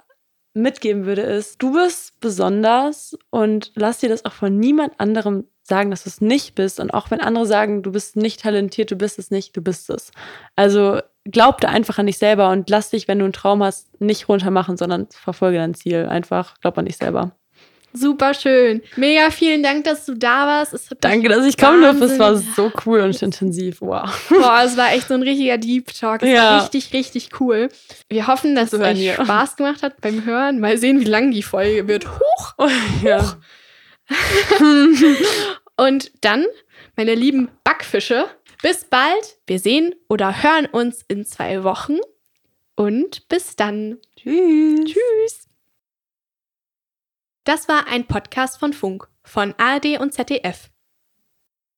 mitgeben würde, ist, du bist besonders und lass dir das auch von niemand anderem sagen, dass du es nicht bist. Und auch wenn andere sagen, du bist nicht talentiert, du bist es nicht, du bist es. Also glaub da einfach an dich selber und lass dich, wenn du einen Traum hast, nicht runtermachen, sondern verfolge dein Ziel. Einfach glaub an dich selber. Super schön. Mega vielen Dank, dass du da warst. Danke, dass ich kommen durfte. Es war so cool und intensiv. Wow. Boah, es war echt so ein richtiger Deep Talk. Es Ja. war richtig, richtig cool. Wir hoffen, dass Zu es euch. Spaß gemacht hat beim Hören. Mal sehen, wie lang die Folge wird. Huch! ja. [LAUGHS] Und dann, meine lieben Backfische, bis bald. Wir sehen oder hören uns in zwei Wochen. Und bis dann. Tschüss. Tschüss. Das war ein Podcast von Funk, von ARD und ZDF.